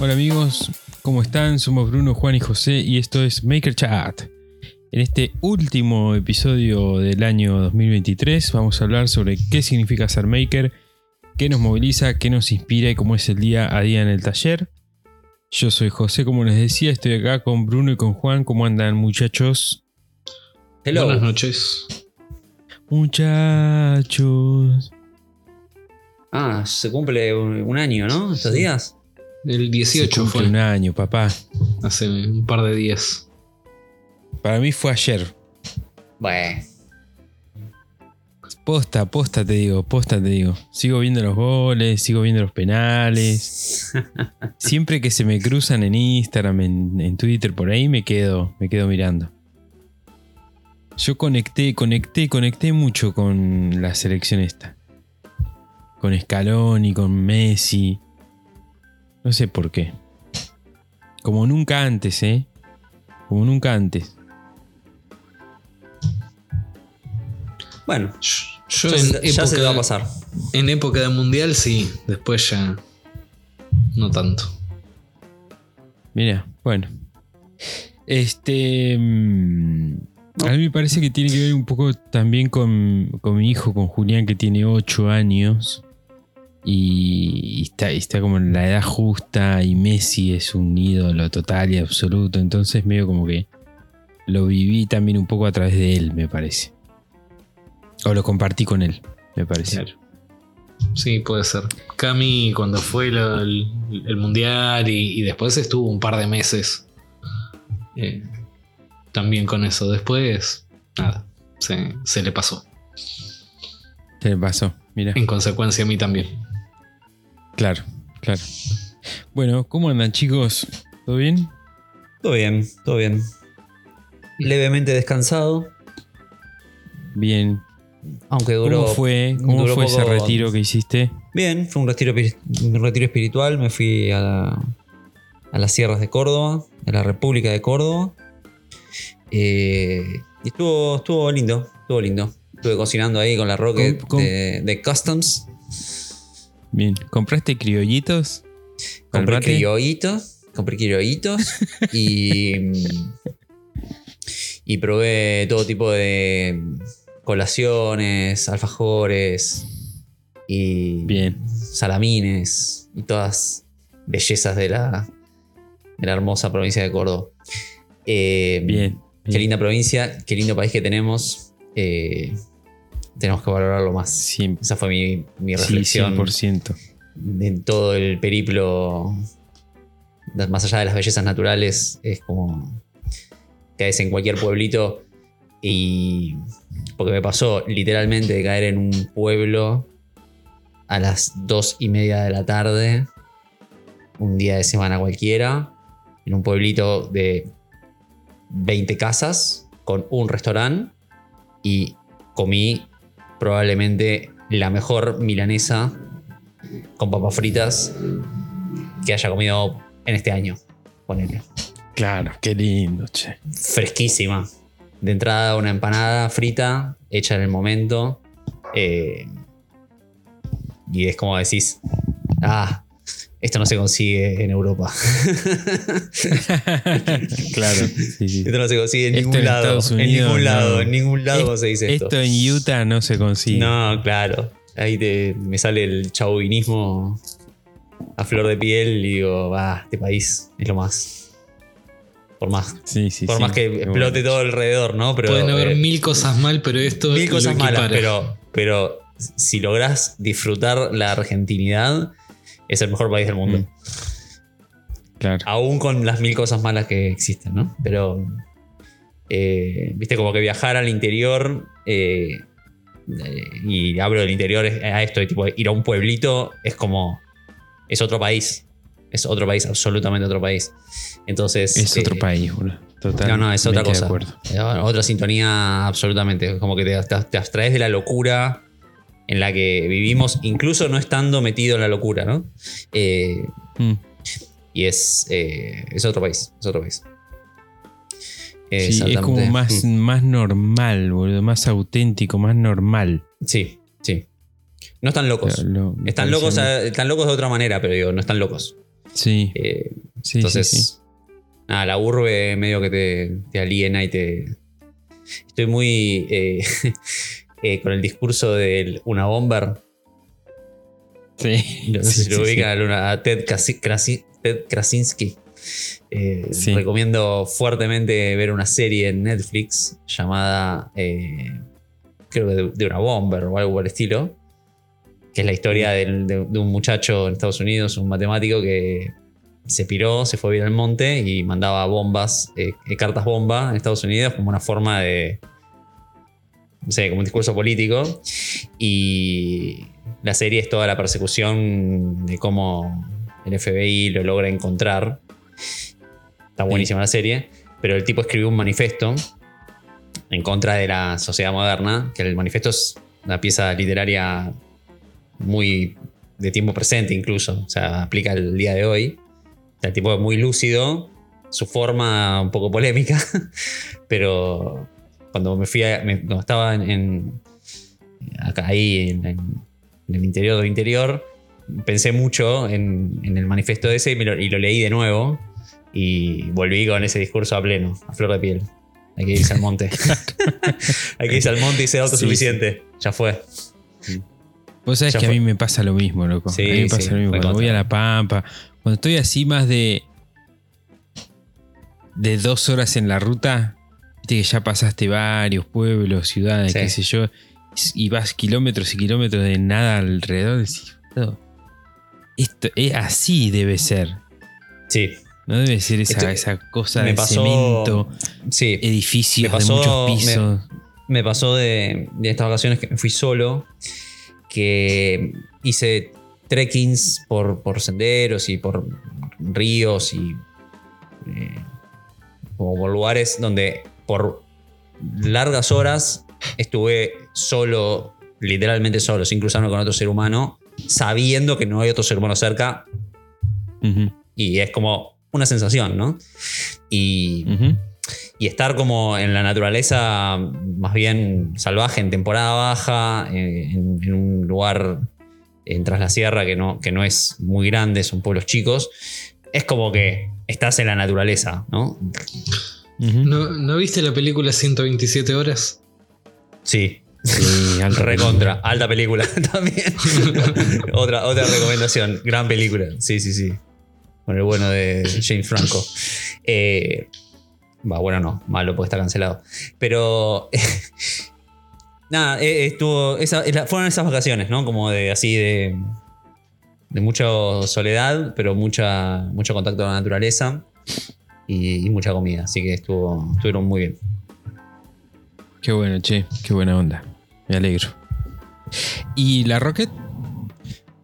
Hola amigos, ¿cómo están? Somos Bruno, Juan y José y esto es Maker Chat. En este último episodio del año 2023 vamos a hablar sobre qué significa ser maker, qué nos moviliza, qué nos inspira y cómo es el día a día en el taller. Yo soy José, como les decía, estoy acá con Bruno y con Juan. ¿Cómo andan muchachos? Hello. Buenas noches. Muchachos. Ah, se cumple un, un año, ¿no? Estos días. El Se 18 cumple fue, un año, papá. hace un par de días. Para mí fue ayer. Bueno. Posta, posta te digo, posta te digo. Sigo viendo los goles, sigo viendo los penales. Siempre que se me cruzan en Instagram, en, en Twitter, por ahí me quedo, me quedo mirando. Yo conecté, conecté, conecté mucho con la selección esta. Con Scaloni, con Messi. No sé por qué. Como nunca antes, ¿eh? Como nunca antes. Bueno, Yo ya, en se- ya se te va a pasar. en época de mundial sí, después ya no tanto. Mira, bueno. Este. mm, A mí me parece que tiene que ver un poco también con, con mi hijo, con Julián, que tiene 8 años. Y está, está como en la edad justa. Y Messi es un ídolo total y absoluto. Entonces, medio como que lo viví también un poco a través de él, me parece. O lo compartí con él, me parece. Claro. Sí, puede ser. Cami cuando fue lo- el, el mundial y, y después estuvo un par de meses eh, también con eso. Después, nada, se, se le pasó. Se le pasó, mira. En consecuencia a mí también. Claro, claro. Bueno, ¿cómo andan, chicos? ¿Todo bien? Todo bien, todo bien. Levemente descansado, Bien. aunque duró. ¿Cómo fue, cómo duró fue ese retiro que hiciste? Bien, fue un retiro, un retiro espiritual. Me fui a, la- a las sierras de Córdoba, a la República de Córdoba. Eh, y estuvo, estuvo lindo, estuvo lindo. Estuve cocinando ahí con la Rocket. De, de Customs. Bien. ¿Compraste criollitos? ¿Para el Compré criollitos. Compré criollitos. y. Y probé todo tipo de colaciones, alfajores y Bien. salamines y todas bellezas de la, de la hermosa provincia de Córdoba. Eh, Bien. Qué linda provincia, qué lindo país que tenemos. Eh, tenemos que valorarlo más. Sí, Esa fue mi, mi sí, reflexión 100%. en todo el periplo, más allá de las bellezas naturales, es como caes en cualquier pueblito y. Porque me pasó literalmente de caer en un pueblo a las dos y media de la tarde, un día de semana cualquiera, en un pueblito de 20 casas, con un restaurante y comí probablemente la mejor milanesa con papas fritas que haya comido en este año. Ponele. Claro, qué lindo, che. Fresquísima. De entrada, una empanada frita, hecha en el momento. eh, y es como decís, ah, esto no se consigue en Europa. claro. sí, sí. esto no se consigue en Esto ningún en lado. Estados en Unidos, ningún lado, no. en ningún lado Es- se dice esto. Esto en Utah no se consigue. No, claro. Ahí te, me sale el chauvinismo a flor de piel y digo, va, este país es lo más. Por más, Sí, sí, por sí. más que explote bueno. todo alrededor, ¿no? Pero, Pueden haber eh, mil cosas mal, pero esto mil lo cosas malas, pero, pero si lográs disfrutar la argentinidad, es el mejor país del mundo. Mm. Claro. Aún con las mil cosas malas que existen, ¿no? Pero, eh, viste, como que viajar al interior, eh, eh, y hablo del interior a esto, de tipo ir a un pueblito, es como, es otro país. Es otro país, absolutamente otro país. Entonces... Es eh, otro país, boludo. Total. No, no, es otra cosa. De. Eh, Otra sintonía absolutamente. Como que te, te- te abstraes de la locura en la que vivimos, incluso no estando metido en la locura, ¿no? Eh, Mm. y es, eh, es otro país, es otro país. Sí, es como más, Mm. más normal, boludo. Más auténtico, más normal. Sí, sí. No están locos. Lo- Están locos, a- están locos de otra manera, pero digo, no están locos. Sí, Eh, sí, entonces, sí, sí. nada, la urbe medio que te, te aliena y te. Estoy muy eh, eh, con el discurso de una bomber. Sí, No sé sí, si lo sí, ubican, a Ted, Krasi- Krasi- Ted Krasinski. Eh, Sí. Recomiendo fuertemente ver una serie en Netflix llamada, eh, creo que de, de una bomber o algo por el estilo, que es la historia del- de, de un muchacho en Estados Unidos, un matemático que se piró, se fue a vivir al monte y mandaba bombas, eh, cartas bomba en Estados Unidos como una forma de, no sé, como un discurso político. Y la serie es toda la persecución de cómo el FBI lo logra encontrar. Está buenísima la serie. Pero el tipo escribió un manifiesto en contra de la sociedad moderna, que el manifiesto es una pieza literaria muy de tiempo presente incluso, o sea, aplica el día de hoy. O sea, el tipo es muy lúcido, su forma un poco polémica, pero cuando me fui a, me- cuando estaba en, en- acá ahí en, en- en el interior del interior, pensé mucho en, el manifiesto ese y, me lo, y lo leí de nuevo y volví con ese discurso a pleno, a flor de piel. Hay que irse al monte. Hay que irse al monte y ser autosuficiente. Ya fue. Vos sabés Ya que a mí me pasa lo mismo, loco. Sí, a mí me pasa lo mismo. Cuando voy a La Pampa, cuando estoy así más de. de dos horas en la ruta, viste que ya pasaste varios pueblos, ciudades, Sí. qué sé yo, y vas kilómetros y kilómetros de nada alrededor. decís, "Boludo, esto es así debe ser. Sí. No debe ser esa, Esto- esa cosa de pasó- cemento, Sí. edificios pasó- de muchos pisos. Me pasó de, de estas vacaciones que me fui solo, que hice trekkings por, por senderos y por ríos y eh, como por lugares donde por largas horas estuve solo, literalmente solo, sin cruzarme con otro ser humano, sabiendo que no hay otro ser humano cerca y es como una sensación, ¿no? Y estar como en la naturaleza más bien salvaje en temporada baja, eh, en, en un lugar en tras la sierra que no, que no es muy grande, son pueblos chicos, es como que estás en la naturaleza, ¿no? ¿No, ¿No viste la película 127 horas? Sí. Sí, alta Recontra, alta película también. otra, otra recomendación, gran película. Sí, sí, sí. Con el bueno de James Franco. Eh, Va, bueno, no, malo porque está cancelado. Pero. nada, eh, estuvo. esa- fueron esas vacaciones, ¿no? Como de así de. De mucha soledad, pero mucha, mucho contacto con la naturaleza y, y mucha comida. Así que estuvo, estuvieron muy bien. Qué bueno, che, qué buena onda. Me alegro. ¿Y la Rocket?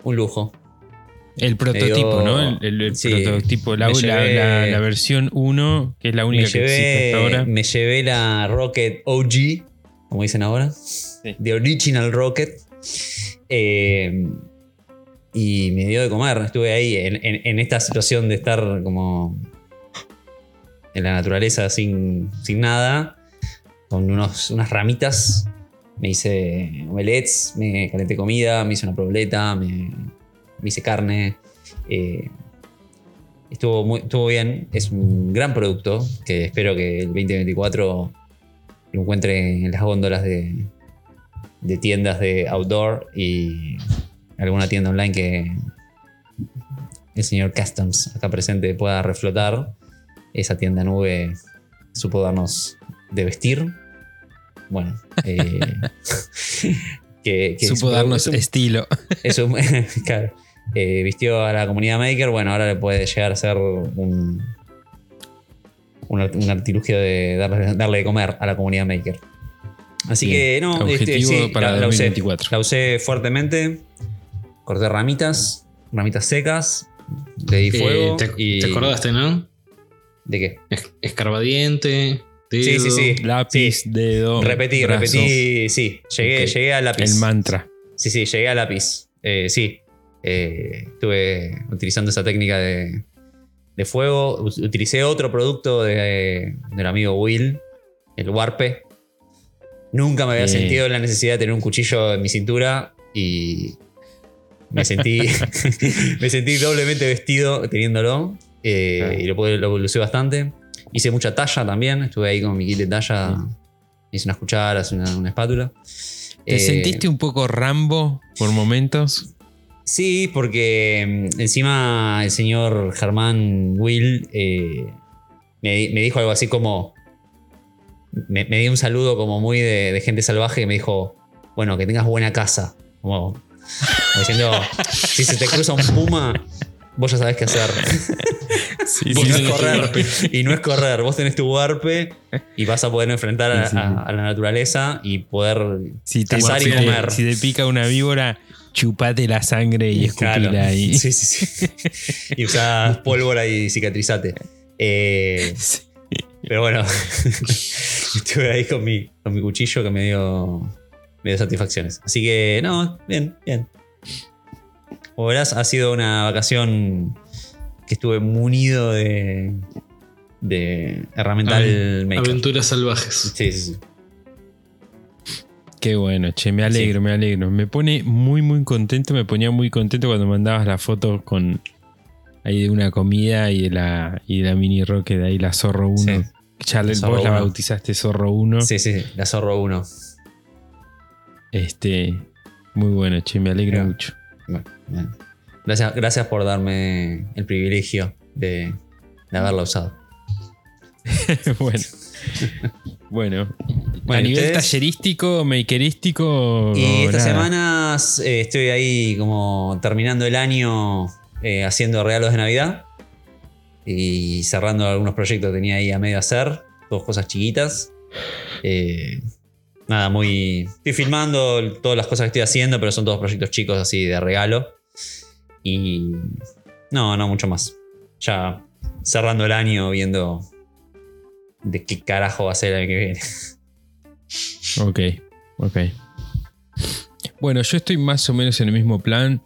Un lujo. El prototipo, dio- ¿no? El, sí, prototipo, la, llevé- la- la versión 1, que es la única me que existe hasta llevé, ahora. me llevé la Rocket OG, como dicen ahora. The Original Rocket. Eh, y me dio de comer. Estuve ahí en, en- en esta situación de estar como en la naturaleza sin, sin nada, con unos, unas ramitas. Me hice omelets, me calenté comida, me hice una probleta, me, me hice carne. Eh, estuvo, muy, estuvo bien. Es un gran producto que espero que el 2024 lo encuentre en las góndolas de, de tiendas de outdoor y alguna tienda online que el señor Customs acá presente pueda reflotar. Esa tienda nube supo darnos de vestir. Bueno, eh, que, que Supo darnos un- estilo. es un- claro, eh, vistió a la comunidad maker. Bueno, ahora le puede llegar a ser un, un, art- un artilugio de darle, darle de comer a la comunidad maker. Así Bien. que no, Objetivo este, sí, para la, la usé, 2024. la usé fuertemente. Corté ramitas, ramitas secas, le di fuego. Eh, te, y, te acordaste, ¿no? ¿De qué? Es- Escarbadiente. Sí, sí, sí. Lápiz, dedo. repetí, brazo, repetí. Sí, llegué, llegué al lápiz. El mantra. Sí, sí, llegué a lápiz. Eh, sí. Eh, estuve utilizando esa técnica de, de fuego. Utilicé otro producto de- del amigo Will, el Warpe. Nunca me había sentido la necesidad de tener un cuchillo en mi cintura y me sentí, me sentí doblemente vestido teniéndolo. Eh, Claro. Y lo, lo usé bastante. Hice mucha talla también. Estuve ahí con mi kit de talla. Hice unas cucharas, una, una espátula. ¿Te Eh, sentiste un poco Rambo por momentos? Sí, porque mm, encima el señor Germán Will eh, me, di- me dijo algo así como. Me, me dio un saludo como muy de, de gente salvaje y me dijo: Bueno, que tengas buena casa. Como, como diciendo: Si se te cruza un puma, vos ya sabés qué hacer. Sí, Y no es correr. Y no es correr. Vos tenés tu warpe y vas a poder enfrentar a, Sí, sí, sí. a- a la naturaleza y poder Si te, cazar y comer. si te pica una víbora, chupate la sangre y escupila Claro. ahí. Sí, sí, sí. Y usás pólvora y cicatrizate. Eh, pero bueno, estuve ahí con mi, con mi cuchillo que me dio, me dio satisfacciones. Así que, no, bien, bien. Como verás, ha sido una vacación que estuve munido de, de herramental Aven-. Aventuras salvajes. Sí, sí, sí. Qué bueno, che, me alegro, me alegro. Me pone muy, muy contento. Me ponía muy contento cuando mandabas la foto con ahí de una comida y de la, y de la mini rocket, de ahí la Zorro 1. Sí. Ya le- Zorro vos la 1. bautizaste Zorro 1. Sí, sí, la zorro 1. Este, muy bueno, che, me alegro mucho. Bueno, bien. Gracias, gracias por darme el privilegio de, de haberla usado. bueno. Bueno, a Bueno, ¿y nivel ustedes? tallerístico, makerístico. Y estas nada. semanas eh, estoy ahí como terminando el año eh, haciendo regalos de Navidad y cerrando algunos proyectos que tenía ahí a medio hacer, dos cosas chiquitas. Eh, nada, muy... Estoy filmando todas las cosas que estoy haciendo, pero son todos proyectos chicos así de regalo. Y... No, no mucho más. Ya cerrando el año viendo de qué carajo va a ser el año que viene. Ok, ok. Bueno, yo estoy más o menos en el mismo plan.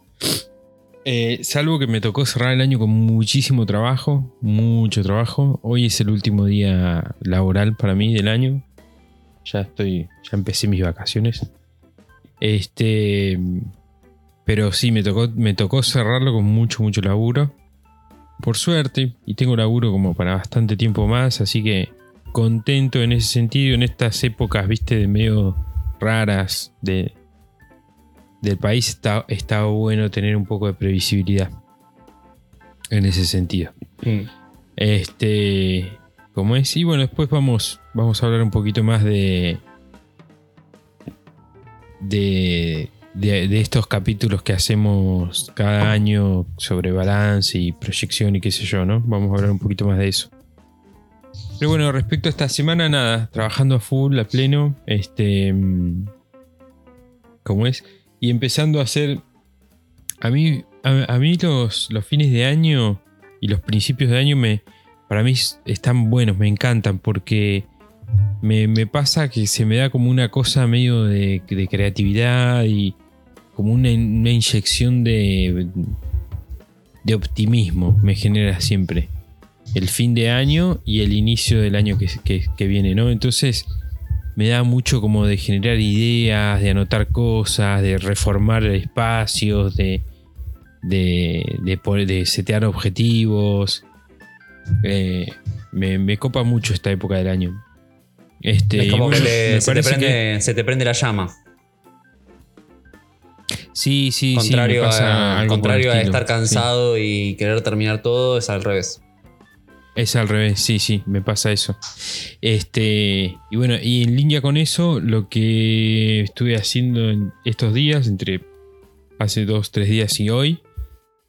Eh, salvo que me tocó cerrar el año con muchísimo trabajo, mucho trabajo. Hoy es el último día laboral para mí del año. Ya estoy, ya empecé mis vacaciones. Este, pero sí, me tocó, me tocó cerrarlo con mucho, mucho laburo. Por suerte, y tengo laburo como para bastante tiempo más, así que contento en ese sentido, en estas épocas, viste, de medio raras de, del país, está, está bueno tener un poco de previsibilidad en ese sentido. Este, como es, y bueno, después vamos, vamos a hablar un poquito más de, de, de, estos capítulos que hacemos cada año sobre balance y proyección y qué sé yo, ¿no? Vamos a hablar un poquito más de eso. Pero bueno, respecto a esta semana, nada, trabajando a full, a pleno, este, mm, ¿cómo es? Y empezando a hacer, a mí, a mí los, los fines de año y los principios de año me, para mí están buenos, me encantan porque me, me pasa que se me da como una cosa medio de, de creatividad y como una, una inyección de, de optimismo me genera siempre el fin de año y el inicio del año que, que- que viene, ¿no? Entonces me da mucho como de generar ideas, de anotar cosas, de reformar espacios, de, de, de, setear objetivos. Eh, me, me copa mucho esta época del año. Este, es como bueno, que te- se, te prende, se te prende la llama. Sí, sí, contrario sí. pasa a, contrario a estar sí. cansado y querer terminar todo, es al revés. Es al revés, sí, sí, me pasa eso. Este, y bueno, y en línea con eso, lo que estuve haciendo en estos días, entre hace dos, tres días y hoy,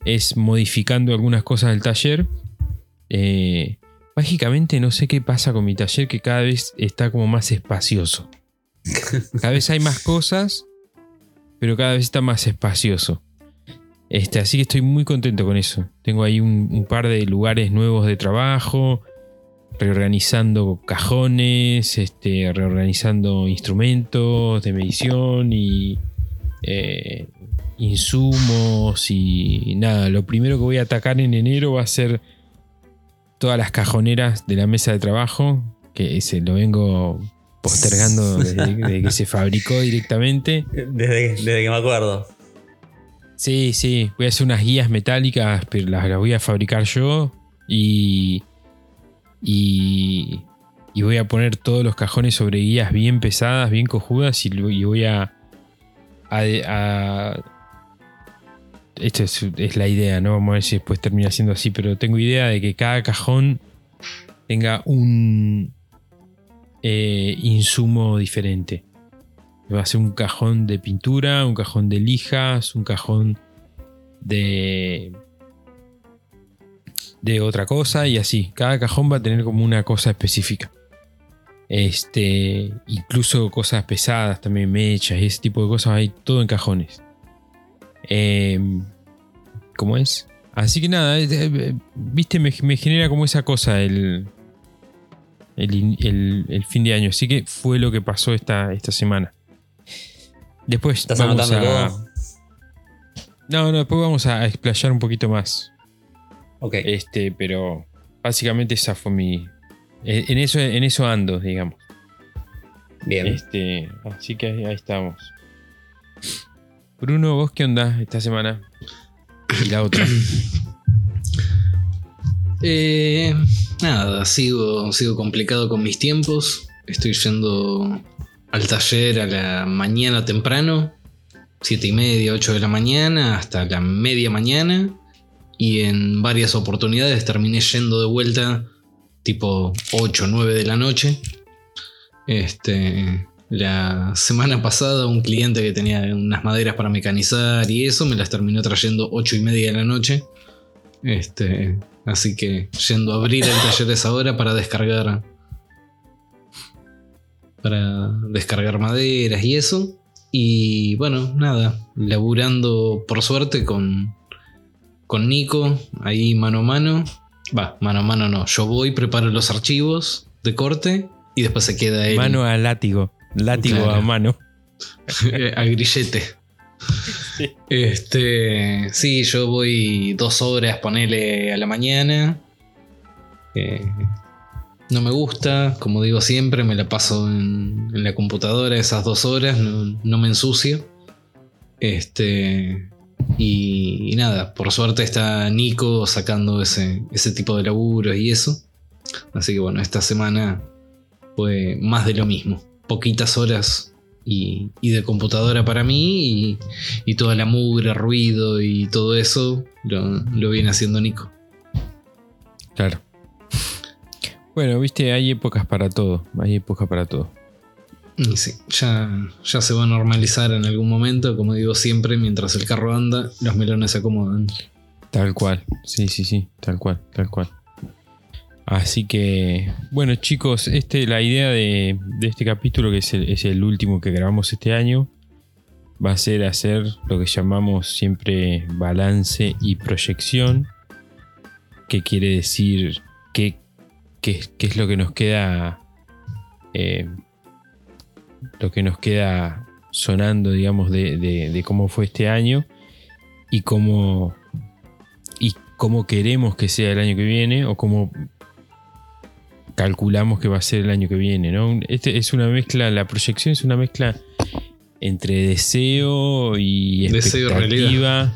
es modificando algunas cosas del taller. Eh, mágicamente no sé qué pasa con mi taller, que cada vez está como más espacioso. Cada vez hay más cosas, pero cada vez está más espacioso. Este, así que estoy muy contento con eso. Tengo ahí un, par de lugares nuevos de trabajo, reorganizando cajones, este, reorganizando instrumentos de medición y eh, insumos y nada. Lo primero que voy a atacar en enero va a ser todas las cajoneras de la mesa de trabajo, que se lo vengo postergando desde, desde que se fabricó directamente. Desde, desde que me acuerdo. Sí, sí, voy a hacer unas guías metálicas, pero las, las voy a fabricar yo y, y, y voy a poner todos los cajones sobre guías bien pesadas, bien cojudas y voy a, a, a- esto es, es la idea, ¿no? Vamos a ver si después termina siendo así, pero tengo idea de que cada cajón tenga un eh, insumo diferente. Va a ser un cajón de pintura, un cajón de lijas, un cajón de de otra cosa y así. Cada cajón va a tener como una cosa específica. Este, incluso cosas pesadas también, mechas y ese tipo de cosas, hay todo en cajones. Em, ¿Cómo es? Así que nada, eh, viste, me, me genera como esa cosa el, el, in- el- el fin de año. Así que fue lo que pasó esta, esta semana. Después ¿Estás vamos anotando a- todo? No, no, después vamos a explayar un poquito más. Ok. Este, pero básicamente esa fue mi. eh, En eso, en eso ando, digamos. Bien. Este, así que ahí, ahí estamos. Bruno, ¿vos qué onda esta semana? Y la otra. Eh, nada, sigo, sigo complicado con mis tiempos. Estoy yendo al taller a la mañana temprano, 7 y media, 8 de la mañana, hasta la media mañana. Y en varias oportunidades terminé yendo de vuelta tipo 8 o 9 de la noche. Este, la semana pasada un cliente que tenía unas maderas para mecanizar y eso me las terminó trayendo 8 y media de la noche. Este, así que yendo a abrir el taller esa hora para descargar para descargar maderas y eso. Y bueno, nada, laburando por suerte con con Nico ahí mano a mano. Va, mano a mano no, yo voy, preparo los archivos de corte y después se queda él Mano a látigo. Látigo Claro. a mano. a grillete. Este, sí, yo voy dos horas, ponele a la mañana. Eh, no me gusta, como digo siempre, me la paso en, la computadora esas dos horas, no, me ensucio. Este, y, y nada, por suerte está Nico sacando ese, ese tipo de laburos y eso. Así que bueno, esta semana fue más de lo mismo. Poquitas horas y, y de computadora para mí y, y toda la mugre, ruido y todo eso lo, lo viene haciendo Nico. Claro. Bueno, viste, hay épocas para todo. Hay épocas para todo. Y sí, ya, ya se va a normalizar en algún momento, como digo siempre, mientras el carro anda, los melones se acomodan. Tal cual. Sí, sí, sí. Tal cual, tal cual. Así que, bueno chicos, este, la idea de, este capítulo, que es el, último que grabamos este año, va a ser hacer lo que llamamos siempre balance y proyección, que quiere decir qué, qué- es lo que nos queda, eh, lo que nos queda sonando, digamos, de, de- de cómo fue este año y cómo, y cómo queremos que sea el año que viene o cómo calculamos que va a ser el año que viene, ¿no? Este es una mezcla, la proyección es una mezcla entre deseo y Deseo expectativa.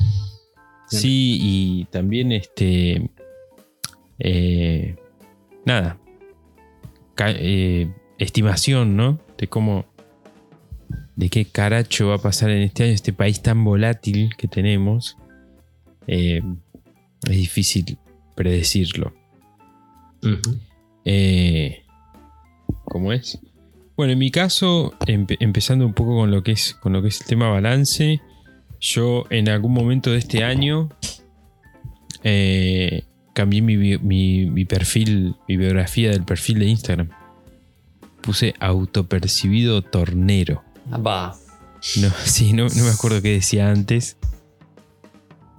Sí, y también este. eh, nada. Eh, estimación, ¿no? De cómo. De qué caracho va a pasar en este año, este país tan volátil que tenemos. Eh, es difícil predecirlo. Eh, ¿Cómo es? Bueno, en mi caso, empe- empezando un poco con lo que es con lo que es el tema balance, yo en algún momento de este año eh, cambié mi, bi- mi- mi perfil, mi biografía del perfil de Instagram. Puse autopercibido tornero. Ah, Va. No, sí, no, no me acuerdo qué decía antes.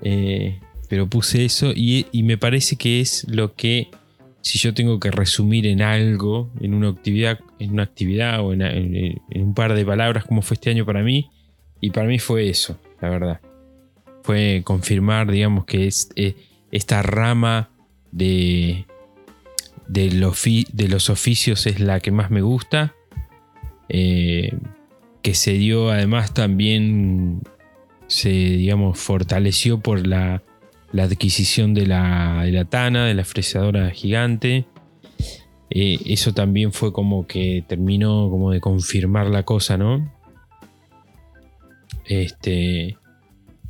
Eh, pero puse eso y, y me parece que es lo que, si yo tengo que resumir en algo, en una actividad, en una actividad o en, un par de palabras, como fue este año para mí, y para mí fue eso, la verdad. Fue confirmar, digamos, que es eh, esta rama de, del ofi- de los oficios es la que más me gusta. Eh, que se dio además también se, digamos, fortaleció por la, la adquisición de la, de la Tana, de la fresadora gigante. Eh, eso también fue como que terminó como de confirmar la cosa, ¿no? Este,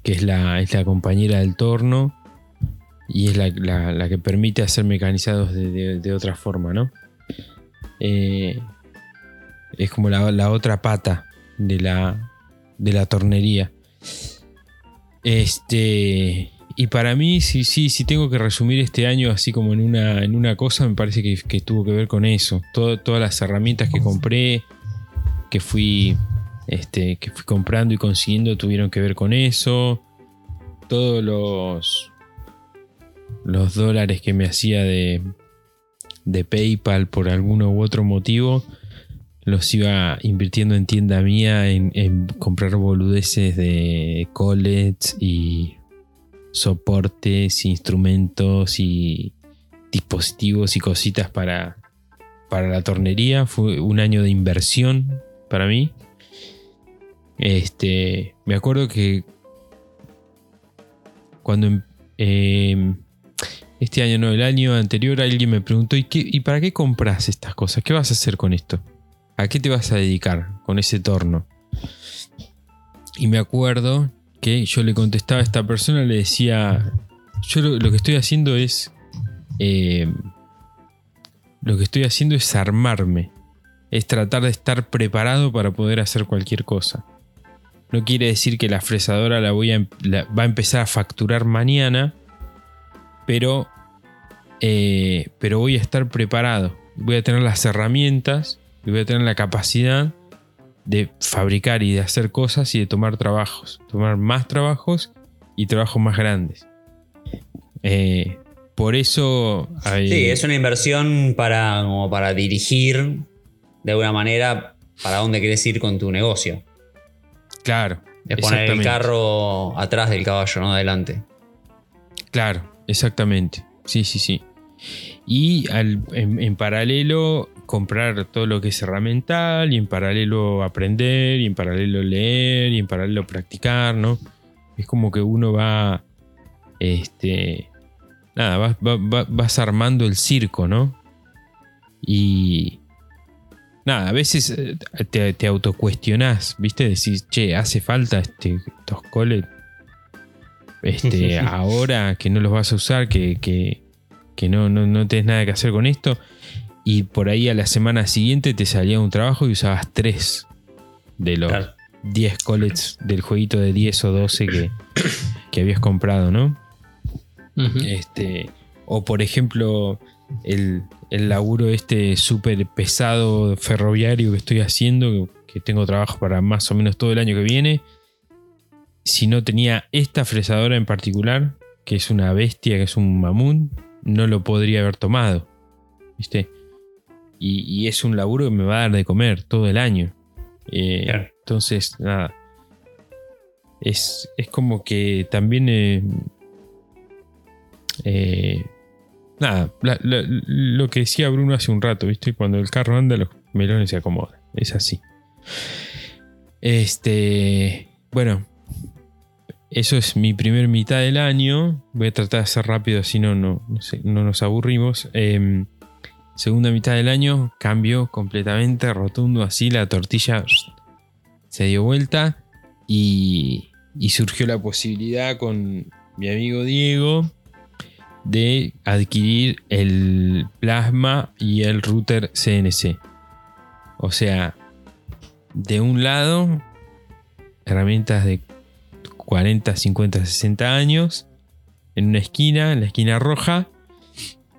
que es la, es la compañera del torno y es la, que permite hacer mecanizados de, otra forma, ¿no? Eh, es como la, otra pata de la, de la tornería. Este. Y para mí, sí, sí, sí tengo que resumir este año así como en una, en una cosa, me parece que, tuvo que ver con eso. todas las herramientas que compré, que fui, este, que fui comprando y consiguiendo, tuvieron que ver con eso. Todos los, los dólares que me hacía de, de PayPal por alguno u otro motivo, los iba invirtiendo en tienda mía, en, comprar boludeces de college y soportes, instrumentos y dispositivos y cositas para, para la tornería. Fue un año de inversión para mí. Este, me acuerdo que cuando em, em, este año no, el año anterior alguien me preguntó, ¿y, ¿y para qué compras estas cosas? ¿Qué vas a hacer con esto? ¿A qué te vas a dedicar con ese torno? Y me acuerdo yo le contestaba a esta persona, le decía, yo lo, que estoy haciendo es... Eh, lo que estoy haciendo es armarme. Es tratar de estar preparado para poder hacer cualquier cosa. No quiere decir que la fresadora la voy a, em, va a empezar a facturar mañana, pero, eh, pero voy a estar preparado. Voy a tener las herramientas y voy a tener la capacidad de fabricar y de hacer cosas y de tomar trabajos, tomar más trabajos y trabajos más grandes. Eh, por eso... Sí, es una inversión para, como para dirigir de alguna manera para dónde quieres ir con tu negocio. Claro. Es poner el carro atrás del caballo, no adelante. Claro, exactamente. Sí, sí, sí. Y en, paralelo comprar todo lo que es herramental y en paralelo aprender y en paralelo leer y en paralelo practicar, ¿no? Es como que uno va, este, nada, vas, armando el circo, ¿no? Y nada, a veces eh, te, te autocuestionás, ¿viste? Decís, che, hace falta este, estos coles este, ahora que no los vas a usar, que, que, que no, no, no tenés nada que hacer con esto y por ahí a la semana siguiente te salía un trabajo y usabas tres de los 10 collets del jueguito de 10 o 12 que, que habías comprado, ¿no? este, o por ejemplo, el, el laburo este súper pesado ferroviario que estoy haciendo, que tengo trabajo para más o menos todo el año que viene. Si no tenía esta fresadora en particular, que es una bestia, que es un mamún, no lo podría haber tomado. ¿Viste? Y, es un laburo que me va a dar de comer todo el año. Eh, entonces, nada. Es, como que también... Eh, eh, nada, lo que decía Bruno hace un rato, ¿viste? Cuando el carro anda, los melones se acomodan. Es así. Este. Bueno. Eso es mi primer mitad del año. Voy a tratar de ser rápido, si no, no, no nos aburrimos. Eh, Segunda mitad del año cambió completamente, rotundo, así la tortilla se dio vuelta y, surgió la posibilidad con mi amigo Diego de adquirir el plasma y el router CNC. O sea, de un lado, herramientas de 40, 50, 60 años, en una esquina, en la esquina roja,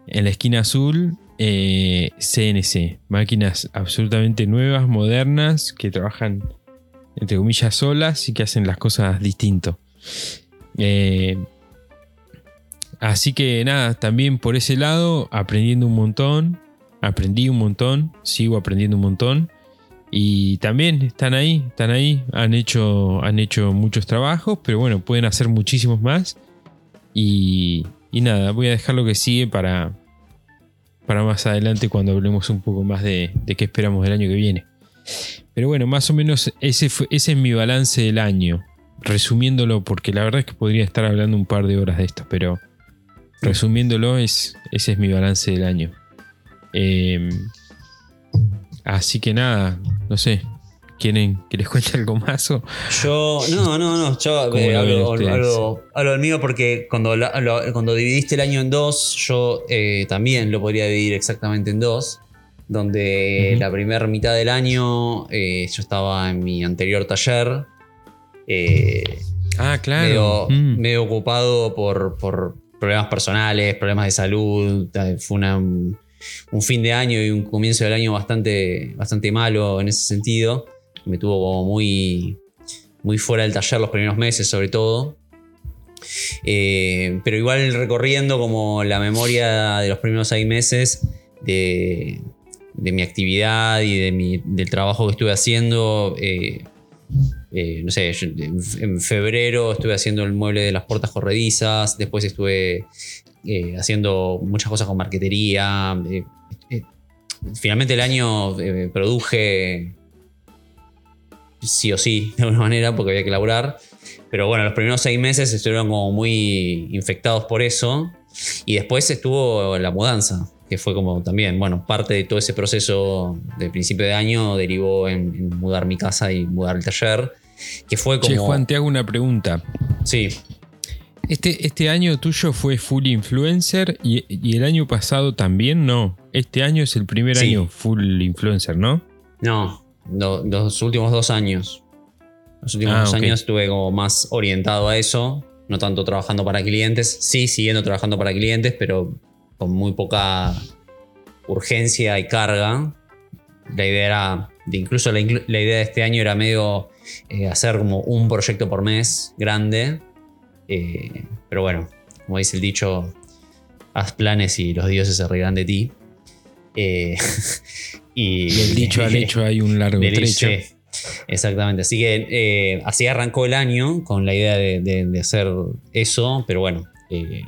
en la esquina azul, CNC, eh, máquinas absolutamente nuevas, modernas, que trabajan entre comillas solas y que hacen las cosas distinto. Eh, así que nada, también por ese lado, aprendiendo un montón, aprendí un montón, sigo aprendiendo un montón. Y también están ahí, están ahí, han hecho, han hecho muchos trabajos, pero bueno, pueden hacer muchísimos más. Y, y nada, voy a dejar lo que sigue para, para más adelante cuando hablemos un poco más de, qué esperamos del año que viene. Pero bueno, más o menos ese, ese es mi balance del año. resumiéndolo, porque la verdad es que podría estar hablando un par de horas de esto, pero resumiéndolo, es, ese es mi balance del año. Eh, así que nada, no sé. ¿Quieren que les cuente algo más? O? Yo, no, no, no. Yo ¿Cómo eh, hablo, hablo- hablo del mío porque cuando, la- lo- cuando dividiste el año en dos, yo eh, también lo podría dividir exactamente en dos. Donde la primera mitad del año eh, yo estaba en mi anterior taller. eh, Ah, claro. medio, Mm. medio ocupado por, por problemas personales, problemas de salud. Fue una- un fin de año y un comienzo del año bastante, bastante malo en ese sentido. Me tuvo como muy, muy fuera del taller los primeros meses, sobre todo. Eh, pero igual recorriendo como la memoria de los primeros seis meses de, de mi actividad y de mi- del trabajo que estuve haciendo. eh, eh, no sé, en febrero estuve haciendo el mueble de las puertas corredizas, después estuve haciendo muchas cosas con marquetería. finalmente el año produje sí o sí, de alguna manera, porque había que laburar. Pero bueno, los primeros seis meses estuvieron como muy infectados por eso. Y después estuvo la mudanza, que fue como también, bueno, parte de todo ese proceso de principio de año derivó en, en mudar mi casa y mudar el taller. Que fue como. Che, Juan, te hago una pregunta. Sí, Este, este año tuyo fue full influencer y, y el año pasado también no. Este año es el primer Sí. año full influencer, ¿no? no, los últimos dos años. Los últimos Ah, dos años estuve como más orientado a eso, no tanto trabajando para clientes, sí, siguiendo trabajando para clientes, pero con muy poca urgencia y carga. La idea era, de incluso la, inclu- la idea de este año era medio eh, hacer como un proyecto por mes grande. Eh, pero bueno, como dice el dicho, haz planes y los dioses se reirán de ti. Eh, y, Del dicho al hecho hay un largo trecho. sí, exactamente. Así que eh, así arrancó el año con la idea de, de- de hacer eso, pero bueno, eh,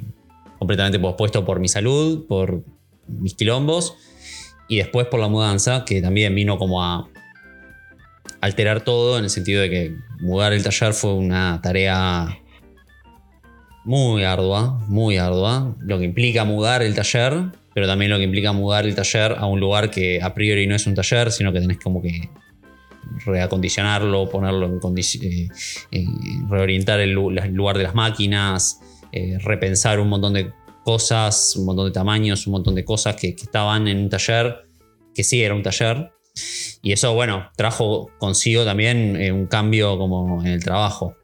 completamente pospuesto por mi salud, por mis quilombos y después por la mudanza, que también vino como a alterar todo en el sentido de que mudar el taller fue una tarea muy ardua, muy ardua, lo que implica mudar el taller, pero también lo que implica mudar el taller a un lugar que a priori no es un taller, sino que tenés como que reacondicionarlo, ponerlo en condici- eh, eh, reorientar el, lu- el lugar de las máquinas, eh, repensar un montón de cosas, un montón de tamaños, un montón de cosas que, que estaban en un taller, que sí era un taller. Y eso, bueno, trajo consigo también un cambio como en el trabajo.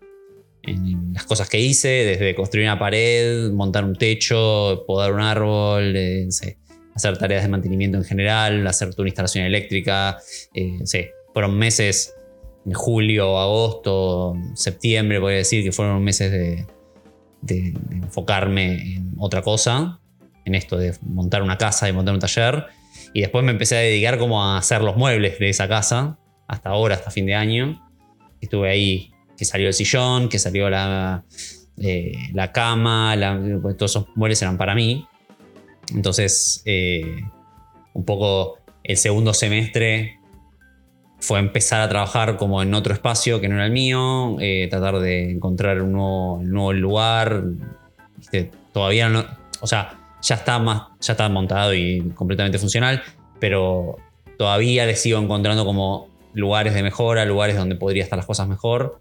En las cosas que hice, desde construir una pared, montar un techo, podar un árbol, eh, sé, hacer tareas de mantenimiento en general, hacer una instalación eléctrica, eh, sé, fueron meses en julio, agosto, septiembre, voy a decir que fueron meses de, de- de enfocarme en otra cosa, en esto de montar una casa y montar un taller. Y después me empecé a dedicar como a hacer los muebles de esa casa, hasta ahora, hasta fin de año. Estuve ahí, que salió el sillón, que salió la, eh, la cama, la- pues todos esos muebles eran para mí. Entonces, eh, un poco el segundo semestre fue empezar a trabajar como en otro espacio que no era el mío, eh, tratar de encontrar un nuevo, un nuevo lugar. Todavía no, o sea, ya está más, ya está montado y completamente funcional, pero todavía le sigo encontrando como lugares de mejora, lugares donde podría estar las cosas mejor.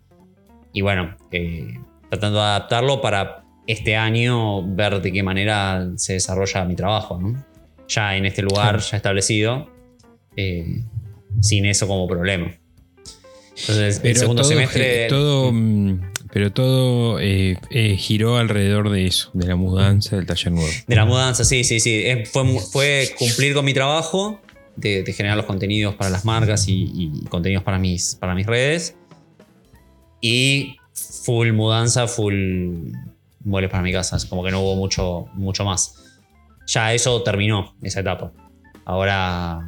Y bueno, eh, tratando de adaptarlo para este año ver de qué manera se desarrolla mi trabajo, ¿no? Ya en este lugar, ya establecido, eh, sin eso como problema. Entonces, el segundo todo, semestre. todo, mm, pero todo eh, eh, giró alrededor de eso, de la mudanza del taller nuevo. De la mudanza, sí, sí, sí. Fue, fue cumplir con mi trabajo de, de generar los contenidos para las marcas y, y contenidos para mis, para mis redes. Y full mudanza, full muebles para mi casa. Como que no hubo mucho, mucho más. Ya eso terminó, esa etapa. Ahora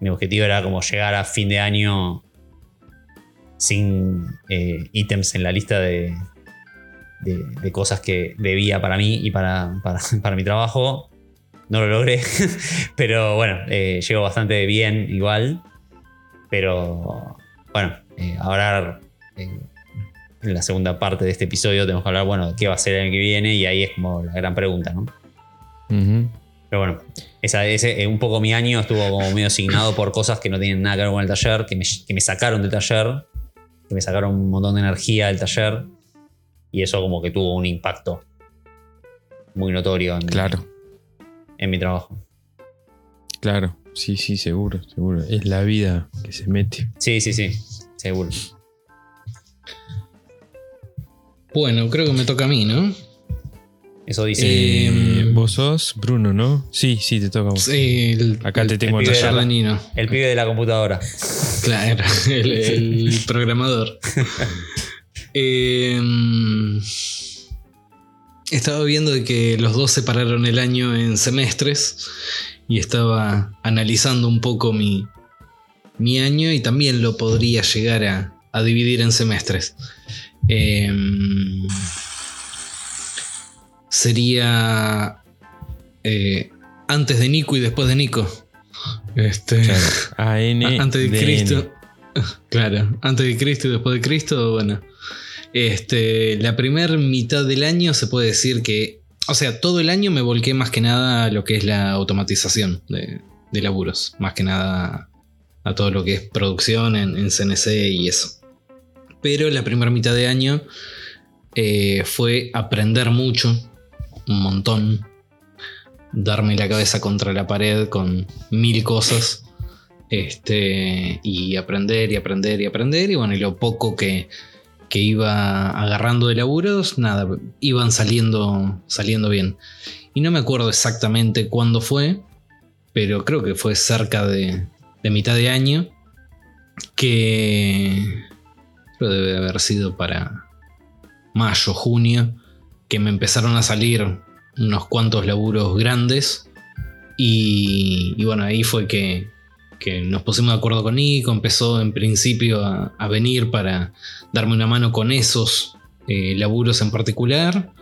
mi objetivo era como llegar a fin de año sin eh, ítems en la lista de, de, cosas que debía para mí y para, para, mi trabajo. No lo logré, pero bueno, eh, llegó bastante bien igual. Pero bueno, eh, ahora en la segunda parte de este episodio tenemos que hablar, bueno, qué va a ser el año que viene y ahí es como la gran pregunta, ¿no? Pero bueno, esa, ese, eh, un poco mi año estuvo como medio asignado por cosas que no tienen nada que ver con el taller, que me, que me sacaron del taller, que me sacaron un montón de energía del taller y eso como que tuvo un impacto muy notorio en, Claro, en mi trabajo. claro. Sí, sí, seguro, seguro. Es la vida que se mete. Sí, sí, sí, seguro. Bueno, creo que me toca a mí, ¿no? Eso dice... Eh, vos sos Bruno, ¿no? Sí, sí, te toca a vos. Sí, el, Acá te tengo el pibe de Nino. el pibe de la computadora. Claro, el, el programador. Em, estaba viendo de que los dos separaron el año en semestres y estaba analizando un poco mi, mi año y también lo podría llegar a, a dividir en semestres. Em, sería eh, antes de Nico y después de Nico. Este, Claro. AN. a- antes de. Cristo. Claro, antes de Cristo y después de Cristo, bueno. Este, la primera mitad del año se puede decir que, o sea, todo el año me volqué más que nada a lo que es la automatización de, de laburos, más que nada a todo lo que es producción en, en CNC y eso. Pero la primera mitad de año eh, fue aprender mucho, un montón, darme la cabeza contra la pared con mil cosas. Este, y aprender y aprender y aprender. Y bueno, y lo poco que, que iba agarrando de laburos, nada, iban saliendo, saliendo bien. Y no me acuerdo exactamente cuándo fue, pero creo que fue cerca de, de mitad de año. Que debe haber sido para mayo, junio, que me empezaron a salir unos cuantos laburos grandes. Y, bueno, ahí fue que, que nos pusimos de acuerdo con Nico, empezó en principio a, a venir para darme una mano con esos eh, laburos en particular.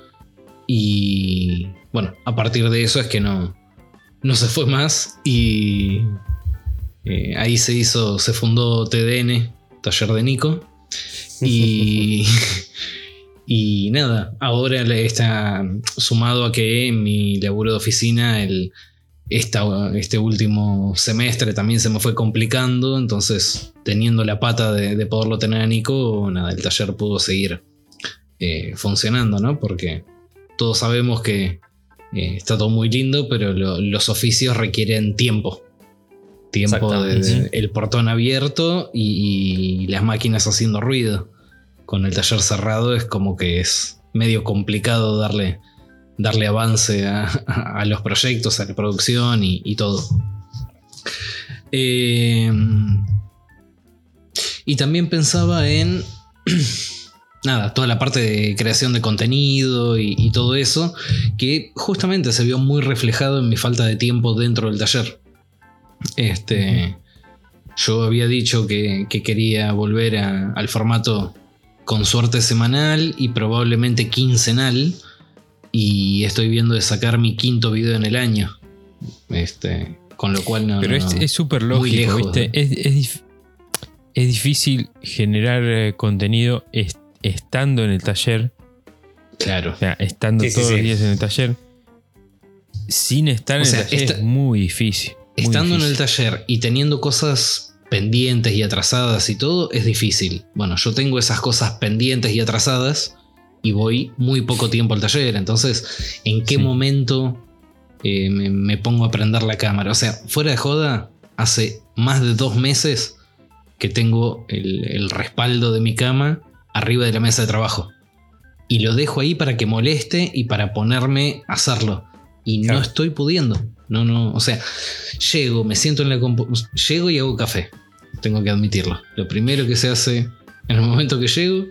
Y bueno, a partir de eso es que no, no se fue más y eh, ahí se hizo, se fundó TDN, Taller de Nico. Y, y nada, ahora le está sumado a que en mi laburo de oficina el, esta- este último semestre también se me fue complicando, entonces teniendo la pata de, de poderlo tener a Nico, nada, el taller pudo seguir eh, funcionando, ¿no? Porque todos sabemos que eh, está todo muy lindo, pero lo- los oficios requieren tiempo. Tiempo de, el portón abierto y, y las máquinas haciendo ruido. Con el taller cerrado es como que es medio complicado darle, darle avance a, a los proyectos, a la producción y, y todo. Eh, y también pensaba en nada, toda la parte de creación de contenido y, y todo eso, que justamente se vio muy reflejado en mi falta de tiempo dentro del taller. Este, yo había dicho que, que quería volver a- al formato con suerte semanal y probablemente quincenal. Y estoy viendo de sacar mi quinto video en el año. Este, con lo cual no. Pero es no- es súper muy lógico, lejos ¿viste? Es, es dif- es difícil generar eh, contenido est- estando en el taller, Claro. o sea, estando Sí, sí, todos sí. los días en el taller, sin estar O en sea, el taller esta- es muy difícil. Estando en el taller y teniendo cosas pendientes y atrasadas y todo, es difícil. Bueno, yo tengo esas cosas pendientes y atrasadas y voy muy poco tiempo al taller. Entonces, ¿en qué Sí. momento eh, me, me pongo a prender la cámara? O sea, fuera de joda, hace más de dos meses que tengo el, el respaldo de mi cama arriba de la mesa de trabajo. Y lo dejo ahí para que moleste y para ponerme a hacerlo. Y Claro. no estoy pudiendo. No, no. O sea, llego, me siento en la Llego y hago café. Tengo que admitirlo. Lo primero que se hace en el momento que llego,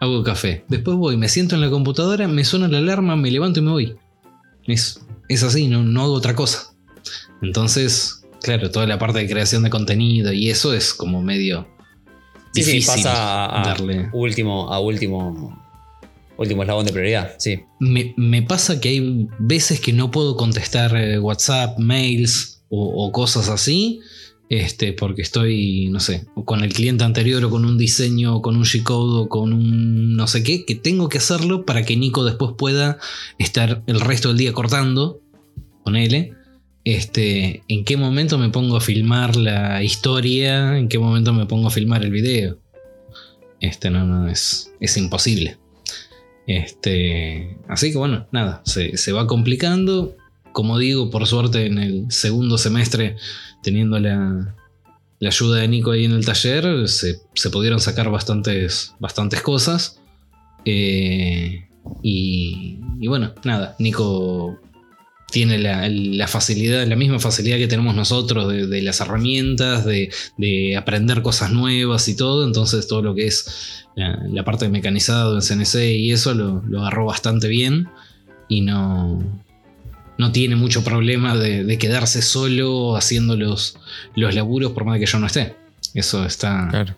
hago café. Después voy, me siento en la computadora, me suena la alarma, me levanto y me voy. Es, es así, no, no hago otra cosa. Entonces, claro, toda la parte de creación de contenido y eso es como medio. Sí, sí, difícil pasa a, a darle. último, a último, último eslabón de prioridad. Sí. Me, pasa que hay veces que no puedo contestar eh, WhatsApp, mails o, cosas así. este, porque estoy, no sé, con el cliente anterior o con un diseño con un G-Code o con un no sé qué, que tengo que hacerlo para que Nico después pueda estar el resto del día cortando, con él. Este, ¿En qué momento me pongo a filmar la historia? ¿En qué momento me pongo a filmar el video? Este, no, no, es, es imposible. Este, así que bueno, nada, se, se va complicando. Como digo, por suerte en el segundo semestre teniendo la, ayuda de Nico ahí en el taller, se, pudieron sacar bastantes, bastantes cosas. Eh, y, bueno, nada, Nico tiene la, facilidad, la misma facilidad que tenemos nosotros de, las herramientas, de, aprender cosas nuevas y todo. Entonces todo lo que es la, parte de mecanizado en CNC y eso lo, lo agarró bastante bien. Y no, no tiene mucho problema de, quedarse solo haciendo los, los laburos por más que yo no esté. Eso está. Claro.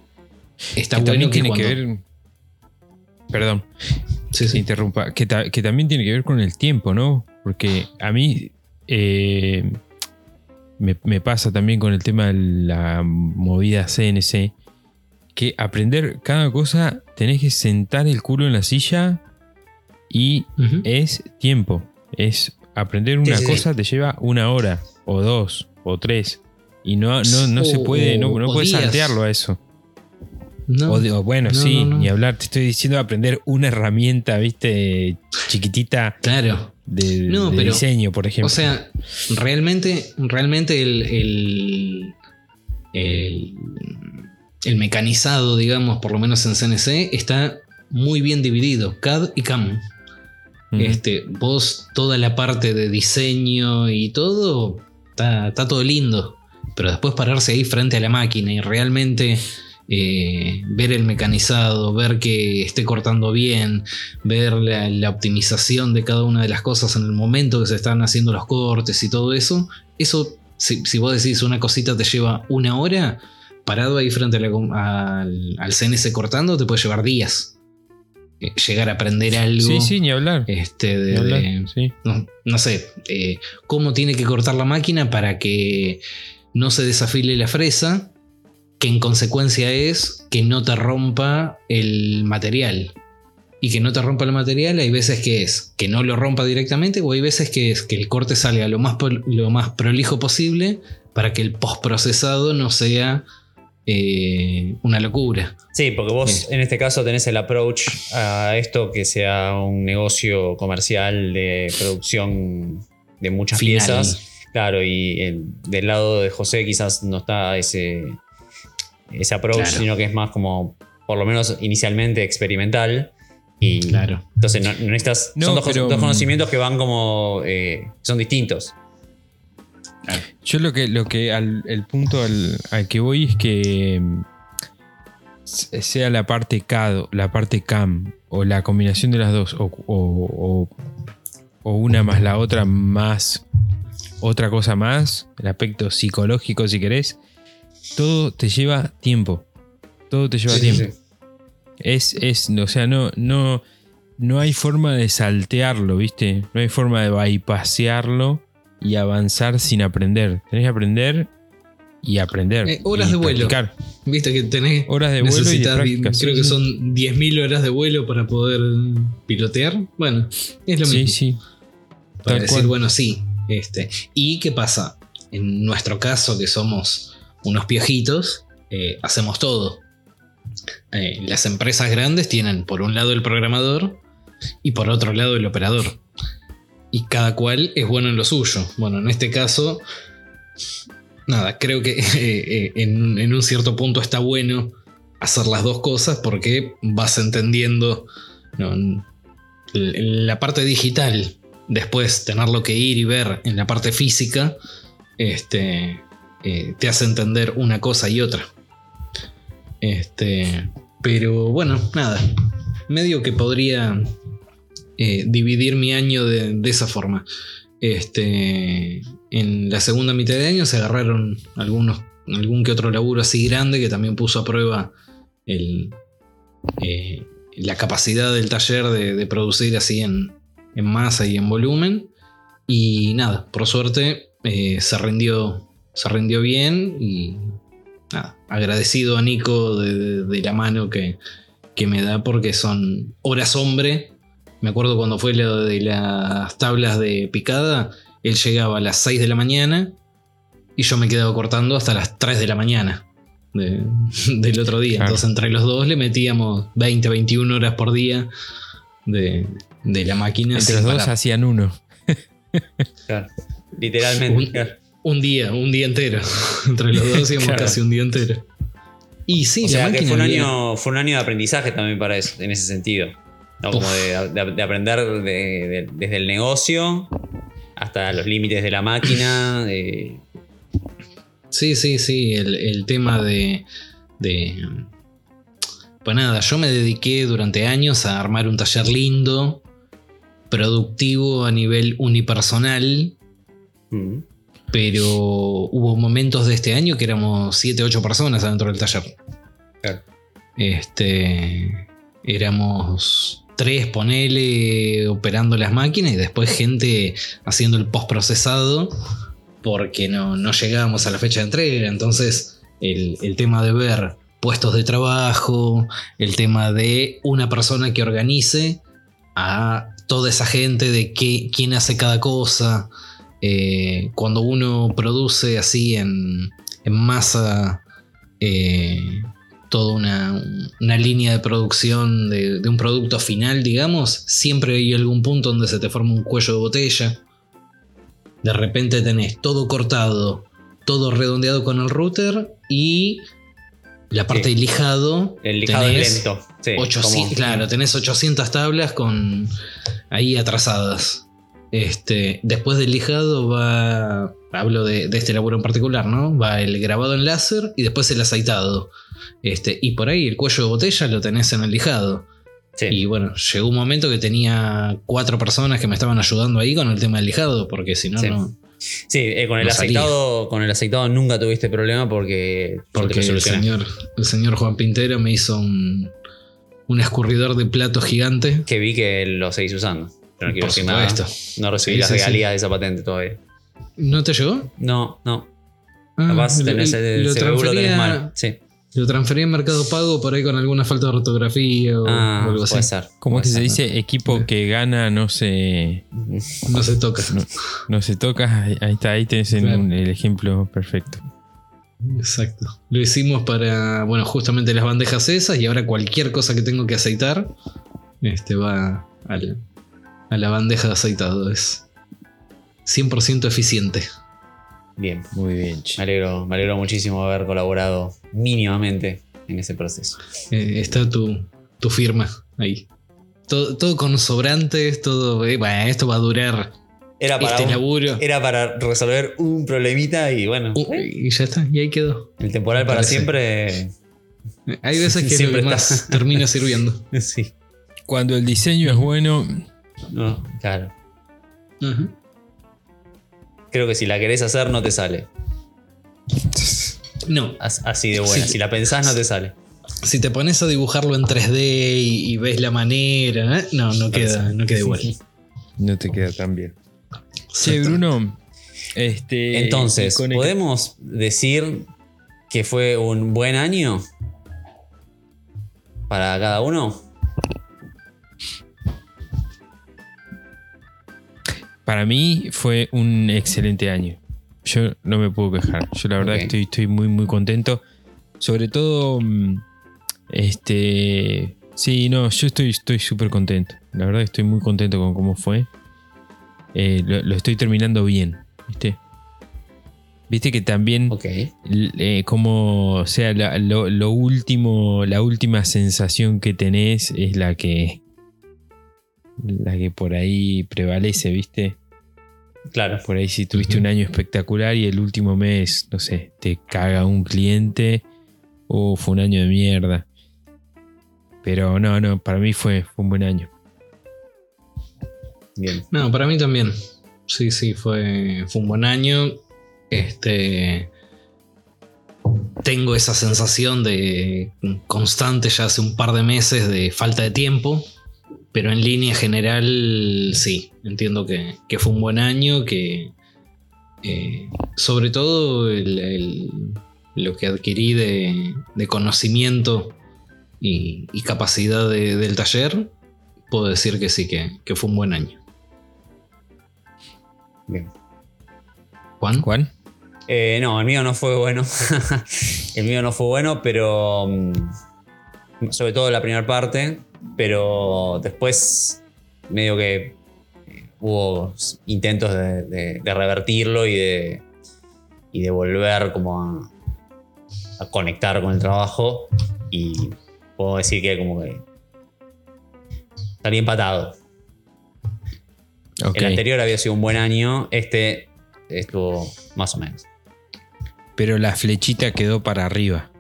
Está bueno. tiene que ver. Perdón. Sí, interrumpa. Que, también tiene que ver con el tiempo, ¿no? Porque a mí. Eh, me, me, pasa también con el tema de la movida CNC. Que aprender cada cosa tenés que sentar el culo en la silla y es tiempo. Es aprender una cosa te lleva una hora, o dos, o tres. Y no, no, se puede, no, puedes saltearlo a eso. O, bueno, sí, ni hablar. Te estoy diciendo aprender una herramienta, viste, chiquitita. Claro. De, diseño, por ejemplo. O sea, realmente, realmente el, el, el, mecanizado, digamos, por lo menos en CNC, está muy bien dividido. CAD y CAM. Este, vos, toda la parte de diseño y todo, está, todo lindo. Pero después pararse ahí frente a la máquina y realmente eh, ver el mecanizado, ver que esté cortando bien, ver la, optimización de cada una de las cosas en el momento que se están haciendo los cortes y todo eso, eso, si, vos decís una cosita te lleva una hora, parado ahí frente al, al CNS cortando, te puede llevar días. Eh, llegar a aprender algo. Sí, sí, ni hablar. Este, no, sé, eh, cómo tiene que cortar la máquina para que no se desafile la fresa, que en consecuencia es que no te rompa el material. Y que no te rompa el material, hay veces que es que no lo rompa directamente, o hay veces que es que el corte salga lo más, lo más prolijo posible para que el postprocesado no sea eh, una locura. Sí, porque vos en este caso tenés el approach a esto que sea un negocio comercial de producción de muchas piezas. Claro, y del lado de José quizás no está ese, ese approach, sino que es más como, por lo menos inicialmente, experimental. Y claro. Entonces no, necesitas. son dos, conocimientos que van como. Eh, son distintos. Yo lo que, lo que al, el punto al, que voy es que mm, sea la parte CAD, la parte CAM, o la combinación de las dos, o, una más la otra, más otra cosa más, el aspecto psicológico si querés, todo te lleva tiempo. Todo te lleva tiempo. Es, es, o sea, no, no, no hay forma de saltearlo, ¿viste? No hay forma de bypasearlo y avanzar sin aprender. Tenés que aprender y aprender. Eh, horas de vuelo. Viste que tenés. Horas de vuelo y Creo que son 10.000 horas de vuelo para poder pilotear. Bueno, es lo mismo. Sí, sí. Para decir, bueno, sí. Este. ¿Y qué pasa? En nuestro caso, que somos unos piojitos, eh, hacemos todo. Eh, las empresas grandes tienen por un lado el programador y por otro lado el operador y cada cual es bueno en lo suyo. Bueno, en este caso, nada, creo que eh, eh, en, un cierto punto está bueno hacer las dos cosas porque vas entendiendo la parte digital, después tenerlo que ir y ver en la parte física, este, eh, te hace entender una cosa y otra. Este, pero bueno, nada, medio que podría eh, dividir mi año de, esa forma. Este, en la segunda mitad de año se agarraron algunos, algún que otro laburo así grande que también puso a prueba eh, la capacidad del taller de, producir así en, masa y en volumen. Y nada, por suerte se rindió se rindió bien y nada, agradecido a Nico de, de- de la mano que, que me da porque son horas hombre. Me acuerdo cuando fue lo de las tablas de picada, él llegaba a las 6 de la mañana y yo me quedaba cortando hasta las 3 de la mañana de- del otro día. Claro. Entonces entre los dos le metíamos 20, 21 horas por día de, de la máquina. Entre los dos hacían uno. Claro. Literalmente. Un- claro. Un día, un día entero. Entre los dos hacíamos Claro. casi un día entero. Y sí, O la sea que fue un, año, fue un año de aprendizaje también para eso, en ese sentido. ¿no? Como de, de- de aprender de- de- desde el negocio hasta los límites de la máquina. de- Sí, sí, sí. El, el tema de, de. Pues nada, yo me dediqué durante años a armar un taller lindo, productivo a nivel unipersonal, Mm. Pero hubo momentos de este año que éramos 7, 8 personas adentro del taller. Claro. Este. Éramos tres, ponele, operando las máquinas y después gente haciendo el postprocesado porque no, no llegábamos a la fecha de entrega. Entonces, el, el tema de ver puestos de trabajo, el tema de una persona que organice a toda esa gente de qué, quién hace cada cosa. Eh, cuando uno produce así en, en masa eh, toda una, una línea de producción de, de un producto final, digamos, siempre hay algún punto donde se te forma un cuello de botella. De repente tenés todo cortado, todo redondeado con el router y la parte Sí. de lijado. El lijado tenés lento. Sí, 800, como- claro, tenés 800 tablas con ahí atrasadas. Este, después del lijado va, hablo de, de este laburo en particular, ¿no? Va el grabado en láser y después el aceitado. Este, y por ahí el cuello de botella lo tenés en el lijado. sí. Y bueno, llegó un momento que tenía cuatro personas que me estaban ayudando ahí con el tema del lijado, porque si no, Sí. no. Sí, eh, con el No salía. aceitado, con el aceitado nunca tuviste problema porque, porque el señor, el señor Juan Pintero me hizo un, un escurridor de plato gigante. Que vi que lo seguís usando. Yo no quiero Por decir nada. supuesto. No recibí Sí, las sí, sí. regalías de esa patente todavía. ¿No te llegó? No, no. Ah, Capaz tenés el, lo seguro lo tenés transferí a- mal. Sí. Lo transferí en Mercado Pago por ahí con alguna falta de ortografía o, Ah, o algo así. puede ser. ¿Cómo es que se dice? Equipo que gana no se, No se toca. no se toca. Ahí está, ahí tenés el- ejemplo perfecto. Exacto. Lo hicimos para, bueno, justamente las bandejas esas y ahora cualquier cosa que tengo que aceitar, este va a la, a la bandeja de aceitado. Es 100% eficiente. Bien. Muy bien. Me alegro, me alegro muchísimo haber colaborado mínimamente en ese proceso. Eh, está tu, tu firma ahí. Todo, todo con sobrantes, todo... eh, bueno, esto va a durar Era para, este un- laburo. era para resolver un problemita y bueno, Uh, y ya está, y ahí quedó. el temporal para parece. siempre. Hay veces que Siempre lo más termina sirviendo. Sí. Cuando el diseño es bueno, No, claro. Ujú. Creo que si la querés hacer no te sale. No, As- Así de buena. Sí. Si la pensás no te sale. si te pones a dibujarlo en 3D y, y ves la manera, ¿eh? no, no queda, no queda igual. no te queda tan bien. Exacto. Bruno. Este, Entonces, con el- ¿podemos decir que fue un buen año para cada uno? Para mí fue un excelente año. Yo no me puedo quejar. Yo la verdad estoy, estoy muy, muy contento. Sobre todo, mm, este... Sí, no, yo estoy estoy súper contento. La verdad estoy muy contento con cómo fue. Eh, lo, lo estoy terminando bien, ¿viste? Viste que también Ok. l- eh, como sea la, lo, lo último la última sensación que tenés es la que la que por ahí prevalece viste Claro. por ahí si tuviste un año espectacular y el último mes no sé te caga un cliente o fue un año de mierda pero no no para mí fue, fue un buen año Bien. No, para mí también. Sí, sí, fue, fue un buen año. Este. Tengo esa sensación de constante ya hace un par de meses de falta de tiempo. Pero en línea general, sí. Entiendo que, que fue un buen año, que Eh, sobre todo el- el- lo que adquirí de, de conocimiento y, y capacidad de- del taller, puedo decir que sí, que, que fue un buen año. Bien. Juan. Juan. Eh, no, el mío no fue bueno. el mío no fue bueno, pero. Sobre todo la primera parte. Pero después, medio que eh, hubo intentos de, de- de revertirlo y de. Y de volver como a, a conectar con el trabajo. Y puedo decir que como que. Salí empatado. Ok. El anterior había sido un buen año. Este estuvo más o menos. Pero la flechita quedó para arriba.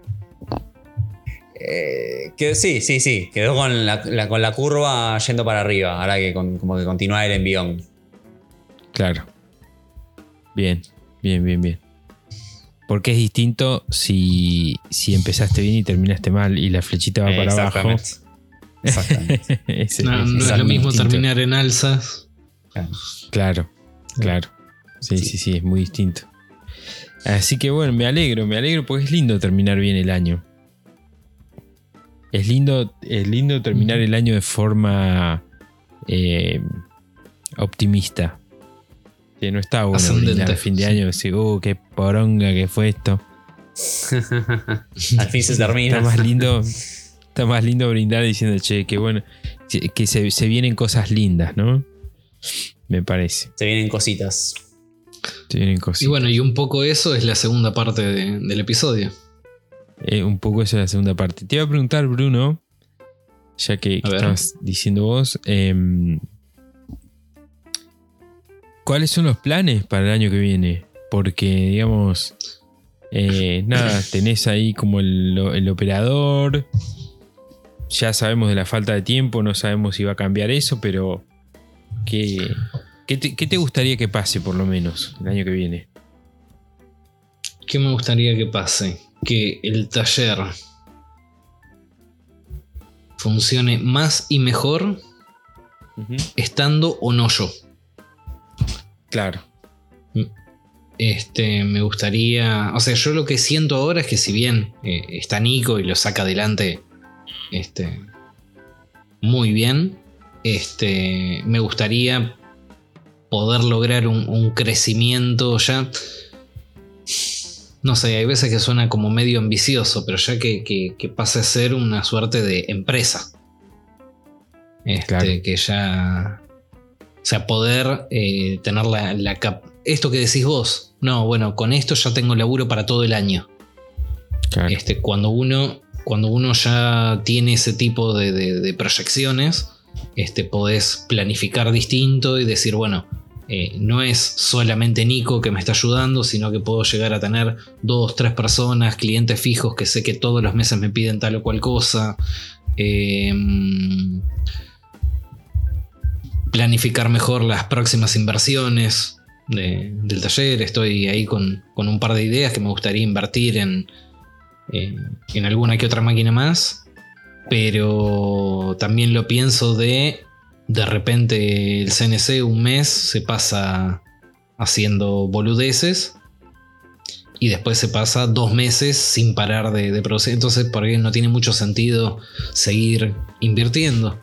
Eh, que, sí, sí, sí. Quedó con la, la- con la curva yendo para arriba. Ahora que con- como que continúa el envión. Claro. Bien, bien, bien, bien. Porque es distinto si, si empezaste bien y terminaste mal y la flechita va para abajo. Exactamente. No, no es lo mismo distinto. terminar en alzas. Claro, claro. Sí, sí, sí, es muy distinto. Así que bueno, me alegro, me alegro porque es lindo terminar bien el año. Es lindo, es lindo terminar el año de forma eh, optimista. Que no está bueno Ascendente, brindar a fin de sí. año decir, uh, qué poronga que fue esto. Al fin se termina. Está más lindo, está más lindo brindar diciendo, che, que bueno, que se, se vienen cosas lindas, ¿no? Me parece. Se vienen cositas. Se vienen cosas. Y bueno, y un poco eso es la segunda parte de- del episodio. Eh, un poco eso es la segunda parte. Te iba a preguntar, Bruno, ya que, que estabas diciendo vos, em, ¿cuáles son los planes para el año que viene? Porque, digamos, eh, nada, tenés ahí como el, el operador, ya sabemos de la falta de tiempo, no sabemos si va a cambiar eso, pero ¿qué, qué te, qué te gustaría que pase por lo menos el año que viene? ¿Qué me gustaría que pase? Que el taller funcione más y mejor estando o no yo. Claro. Este, me gustaría. O sea, yo lo que siento ahora es que si bien eh, está Nico y lo saca adelante. Este. Muy bien. Este. Me gustaría poder lograr un, un crecimiento ya. No sé, hay veces que suena como medio ambicioso, pero ya que, que- que pase a ser una suerte de empresa. Este, Claro. que ya. O sea, poder eh, tener la, la cap- Esto que decís vos. No, bueno, con esto ya tengo laburo para todo el año. claro. Este, cuando uno. Cuando uno ya tiene ese tipo de, de- de proyecciones, este, podés planificar distinto y decir, bueno, eh, no es solamente Nico que me está ayudando, sino que puedo llegar a tener dos, tres personas, clientes fijos que sé que todos los meses me piden tal o cual cosa. Eh, planificar mejor las próximas inversiones de- del taller. Estoy ahí con, con un par de ideas que me gustaría invertir en, eh, en alguna que otra máquina más. Pero también lo pienso de de repente el CNC un mes se pasa haciendo boludeces y después se pasa dos meses sin parar de, de producir. Entonces, por ahí no tiene mucho sentido seguir invirtiendo.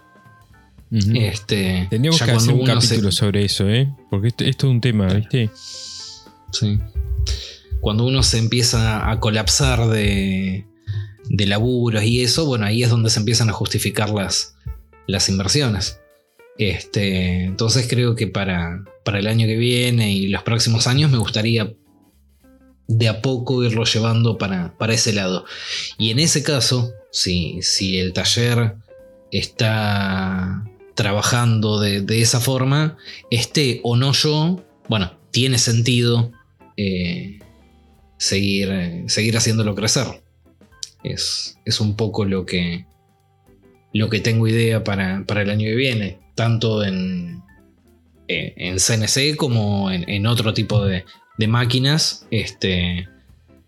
Ujú. Este, Tendríamos que hacer cuando un se- capítulo sobre eso, ¿eh? Porque esto, esto es un tema, ¿viste? Sí. Cuando uno se empieza a colapsar de, de laburos y eso, bueno, ahí es donde se empiezan a justificar las, las inversiones. Este, entonces creo que para, para el año que viene y los próximos años me gustaría de a poco irlo llevando para, para ese lado. Y en ese caso, si, si el taller está trabajando de, de esa forma, esté o no yo, bueno, tiene sentido eh, seguir, seguir haciéndolo crecer. Es, es un poco lo que, lo que tengo idea para, para el año que viene, tanto en, eh, en CNC como en, en otro tipo de, de máquinas. Este,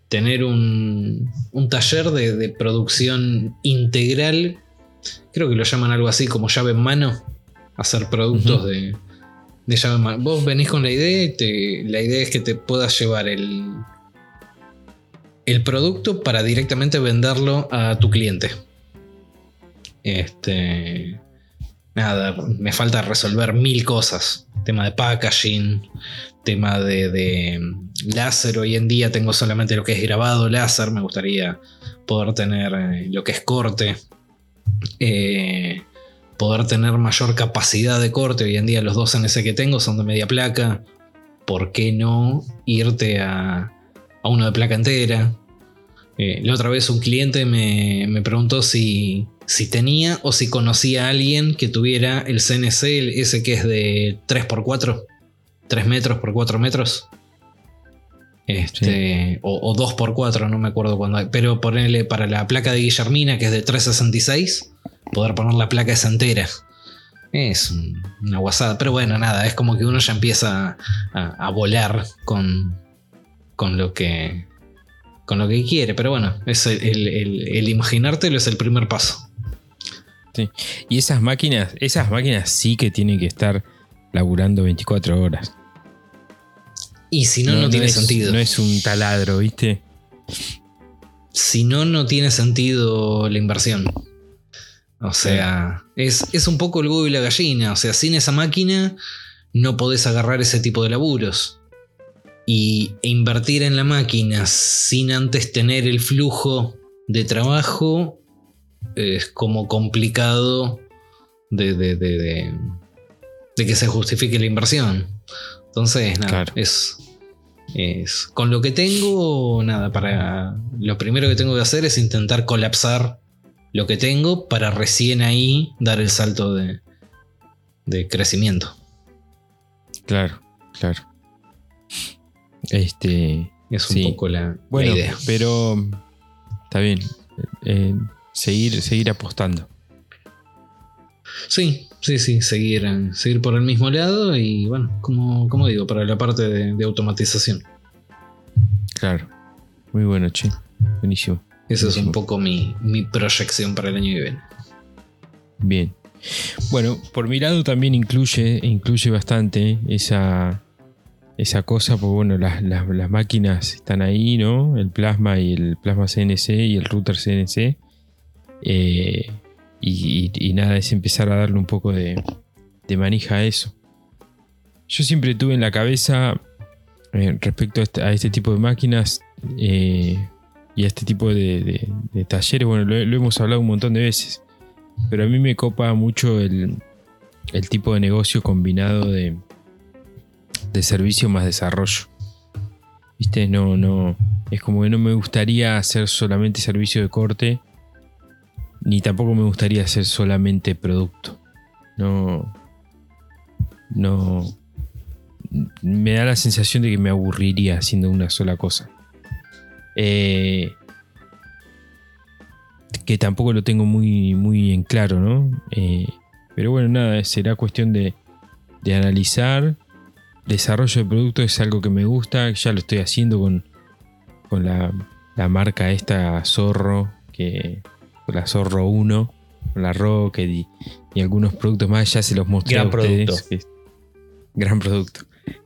tener un, un taller de, de producción integral, creo que lo llaman algo así como llave en mano, hacer productos de, de llave ma- Vos venís con la idea y te- la idea es que te puedas llevar el, el producto para directamente venderlo a tu cliente. Este. Nada, me falta resolver mil cosas. Tema de packaging, tema de, de láser. Hoy en día tengo solamente lo que es grabado láser. Me gustaría poder tener eh, lo que es corte. Eh, poder tener mayor capacidad de corte. Hoy en día los dos NC que tengo son de media placa. ¿Por qué no irte a, a uno de placa entera? Eh, la otra vez un cliente me, me preguntó si, si tenía o si conocía a alguien que tuviera el CNC, el- ese que es de 3x4, 3 metros por 4 metros. Este, o, o 2x4, no me acuerdo cuándo hay. Pero ponerle para la placa de Guillermina, que es de 366, poder poner la placa esa entera. Es un- una guasada. Pero bueno, nada, es como que uno ya empieza a, a volar con, con lo que. Con lo que quiere. Pero bueno, es el, el- el- el imaginártelo es el primer paso. Y esas máquinas, esas máquinas sí que tienen que estar laburando 24 horas. Y si no, no, tiene es, sentido. No es un taladro, ¿viste? Si no, no tiene sentido la inversión. O sea, es, es un poco el huevo y la gallina. O sea, sin esa máquina no podés agarrar ese tipo de laburos. Y e invertir en la máquina sin antes tener el flujo de trabajo es como complicado de, de, de- de- que se justifique la inversión. Entonces, nada, Claro. es, es. Con lo que tengo, nada, para. Lo primero que tengo que hacer es intentar colapsar lo que tengo para recién ahí dar el salto de, de crecimiento. Claro, claro. Este. Es un Sí. poco la, la Bueno, idea. pero está bien. Eh, seguir, seguir apostando. Sí, sí, sí, seguir, eh, seguir por el mismo lado y bueno, como, como digo, para la parte de, de automatización. Claro. Muy bueno, che. Buenísimo. Esa es un poco mi, mi proyección para el año que viene. Bien. Bueno, por mi lado también incluye, incluye bastante esa, esa cosa, porque bueno, las, las- las máquinas están ahí, ¿no? El plasma y el plasma CNC y el router CNC. Eh, y, nada, es empezar a darle un poco de, manija a eso. Yo siempre tuve en la cabeza, eh, respecto a este, a este tipo de máquinas eh, y a este tipo de, talleres, bueno, lo- hemos hablado un montón de veces. Pero a mí me copa mucho el, el tipo de negocio combinado de, de servicio más desarrollo. ¿Viste? No, no. Es como que no me gustaría hacer solamente servicio de corte. Ni tampoco me gustaría hacer solamente producto. No. No. Me da la sensación de que me aburriría haciendo una sola cosa. Eh, que tampoco lo tengo muy, muy en claro, ¿no? Eh, pero bueno, nada, será cuestión de, de analizar. Desarrollo de producto es algo que me gusta, ya lo estoy haciendo con, con la, la marca esta Zorro, que, la Zorro 1, con la Rocket y, y algunos productos más, ya se los mostré Gran a ustedes. producto. que gran producto.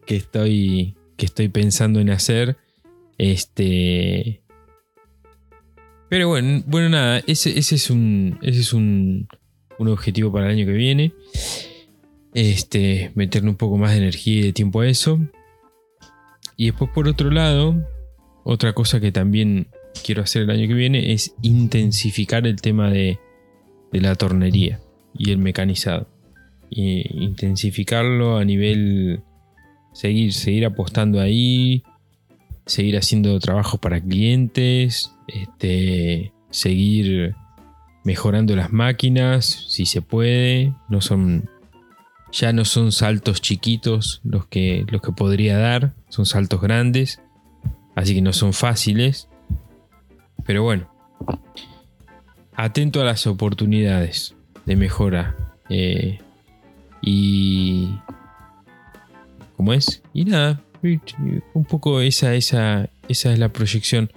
Que estoy, que estoy pensando en hacer. Este. Pero bueno, bueno nada, ese, ese es un. Ese es un, un objetivo para el año que viene. Este. Meterle un poco más de energía y de tiempo a eso. Y después, por otro lado, otra cosa que también quiero hacer el año que viene es intensificar el tema de, la tornería y el mecanizado. Intensificarlo a nivel. Seguir, seguir apostando ahí. Seguir haciendo trabajos para clientes. Este. Seguir mejorando las máquinas. Si se puede. No son. Ya no son saltos chiquitos los que, los que podría dar. Son saltos grandes. Así que no son fáciles. Pero bueno. Atento a las oportunidades de mejora. Eh, y. ¿Cómo es? Y nada. Un poco esa, esa, esa es la proyección.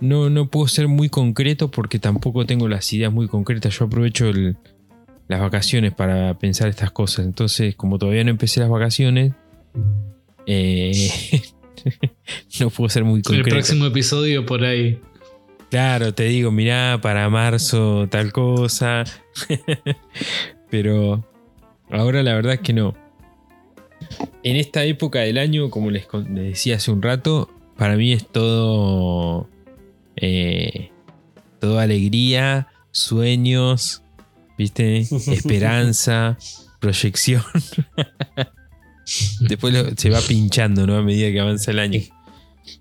No, no puedo ser muy concreto porque tampoco tengo las ideas muy concretas. Yo aprovecho el, las vacaciones para pensar estas cosas. Entonces, como todavía no empecé las vacaciones, eh, no puedo ser muy El concreto. próximo episodio por ahí. Claro, te digo, mirá, para marzo tal cosa. Pero ahora la verdad es que no. En esta época del año, como les, decía hace un rato, para mí es todo. eh, todo alegría, sueños, ¿viste? Esperanza, proyección. Después lo- se va pinchando, ¿no? A medida que avanza el año.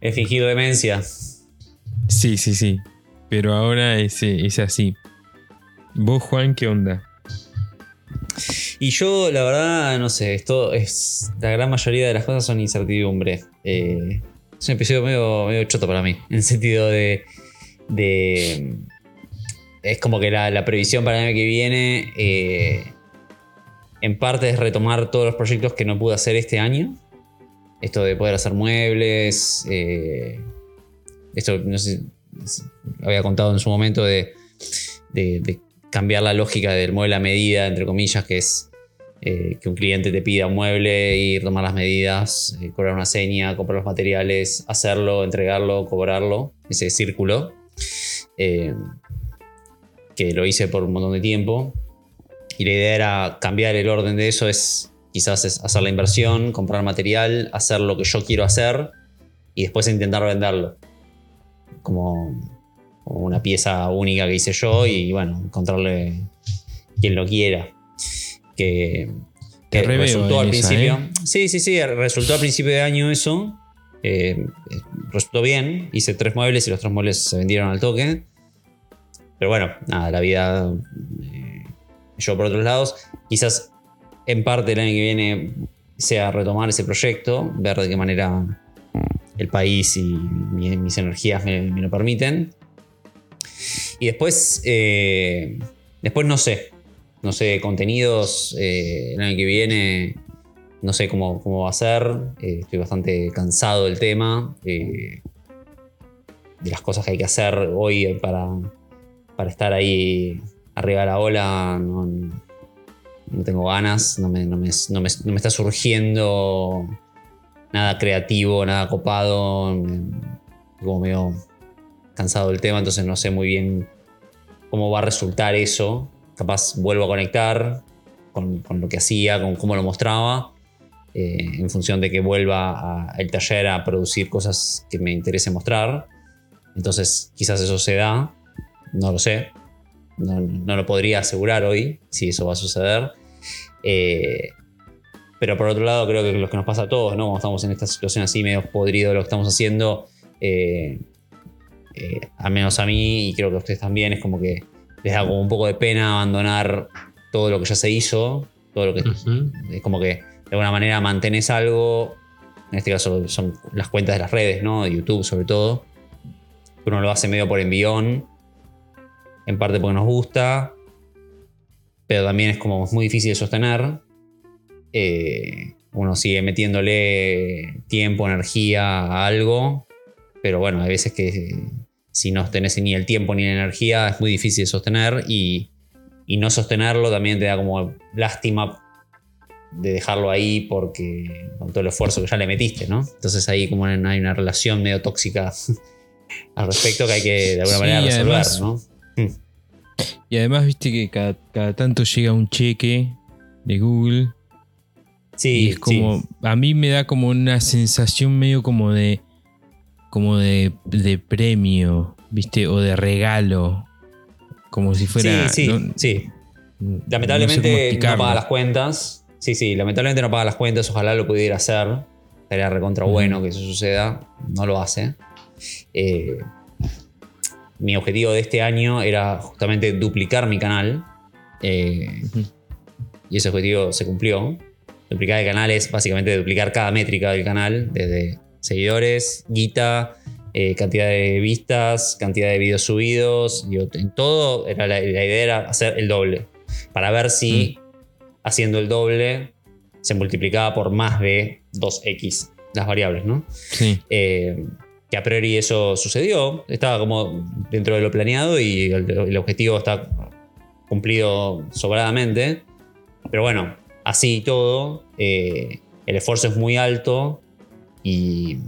He fingido demencia. Sí, sí, sí. Pero ahora es, eh, es así. ¿Vos, Juan, qué onda? Y yo, la verdad, no sé, esto es. La gran mayoría de las cosas son incertidumbre. Eh, es un episodio medio, choto para mí. En el sentido de. de es como que la, la previsión para el año que viene. eh, en parte es retomar todos los proyectos que no pude hacer este año. Esto de poder hacer muebles. Esto, no sé había contado en su momento de cambiar la lógica del mueble a medida, entre comillas, que es eh, que un cliente te pida un mueble, ir, tomar las medidas, eh, cobrar una seña, comprar los materiales, hacerlo, entregarlo, cobrarlo, ese círculo. Eh, que lo hice por un montón de tiempo. Y la idea era cambiar el orden de eso, es quizás es hacer la inversión, comprar material, hacer lo que yo quiero hacer y después intentar venderlo. Como, como una pieza única que hice yo y bueno, encontrarle quien lo quiera. Que, resultó al esa, principio. ¿eh? Sí, sí, sí, resultó al principio de año eso. eh, resultó bien. Hice tres muebles y los tres muebles se vendieron al toque. Pero bueno, nada, la vida. eh, yo por otros lados. Quizás en parte el año que viene sea retomar ese proyecto, ver de qué manera el país y mi- mis energías me, lo permiten. Y después, eh, después no sé, no sé, contenidos eh, el año que viene, no sé cómo, cómo va a ser, eh, estoy bastante cansado del tema, de las cosas que hay que hacer hoy para, para estar ahí arriba de la ola, no, no tengo ganas, no me- no me- no me está surgiendo nada creativo, nada copado, como medio cansado del tema, entonces no sé muy bien cómo va a resultar eso. Capaz vuelvo a conectar con, con lo que hacía, con cómo lo mostraba, eh, en función de que vuelva al taller a producir cosas que me interese mostrar. Entonces quizás eso se da, no lo sé, no, no lo podría asegurar hoy si eso va a suceder. Eh, pero por otro lado, creo que lo que nos pasa a todos, ¿no? Cuando estamos en esta situación así, medio podrido de lo que estamos haciendo, eh, eh, al menos a mí, y creo que a ustedes también, es como que les da como un poco de pena abandonar todo lo que ya se hizo, todo lo que es como que de alguna manera mantenés algo, en este caso son las cuentas de las redes, ¿no? De YouTube sobre todo, uno lo hace medio por envión, en parte porque nos gusta, pero también es como muy difícil de sostener. Eh, uno sigue metiéndole tiempo, energía a algo, pero bueno, hay veces que si no tenés ni el tiempo ni la energía es muy difícil de sostener y, y no sostenerlo también te da como lástima de dejarlo ahí porque con todo el esfuerzo que ya le metiste, ¿no? Entonces ahí como hay una relación medio tóxica al respecto que hay que de alguna Sí, manera resolver, además- ¿no? Y además, viste que cada, cada tanto llega un cheque de Google. Sí, y es como. A mí me da como una sensación medio como de. como de, de premio, ¿viste? O de regalo. Como si fuera. sí, sí, ¿no? sí. No sé Lamentablemente no explicarlo. paga las cuentas. Sí, sí, lamentablemente no paga las cuentas. Ojalá lo pudiera hacer. Sería recontra bueno que eso suceda. No lo hace. Eh, mi objetivo de este año era justamente duplicar mi canal. Eh, y ese objetivo se cumplió. Duplicar el canal es básicamente duplicar cada métrica del canal, desde seguidores, guita, eh, cantidad de vistas, cantidad de videos subidos. digo, en todo, era la, la idea era hacer el doble. Para ver si haciendo el doble se multiplicaba por más de 2x las variables, ¿no? Sí. Eh, que a priori eso sucedió, estaba como dentro de lo planeado y el, el objetivo está cumplido sobradamente. Pero bueno, así y todo, eh, el esfuerzo es muy alto y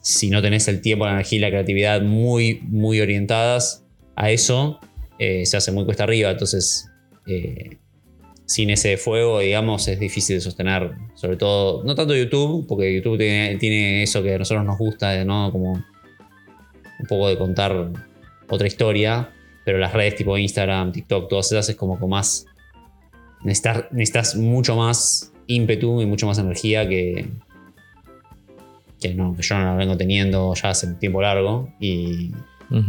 si no tenés el tiempo, la energía y la creatividad muy, muy orientadas a eso, eh, se hace muy cuesta arriba. Entonces, eh, sin ese fuego, digamos, es difícil de sostener. Sobre todo, no tanto YouTube, porque YouTube tiene, eso que a nosotros nos gusta, ¿no? Como un poco de contar otra historia. Pero las redes tipo Instagram, TikTok, todas esas es como con más. Necesitas, necesitas mucho más ímpetu y mucho más energía que, que, no, que yo no la vengo teniendo ya hace tiempo largo. Y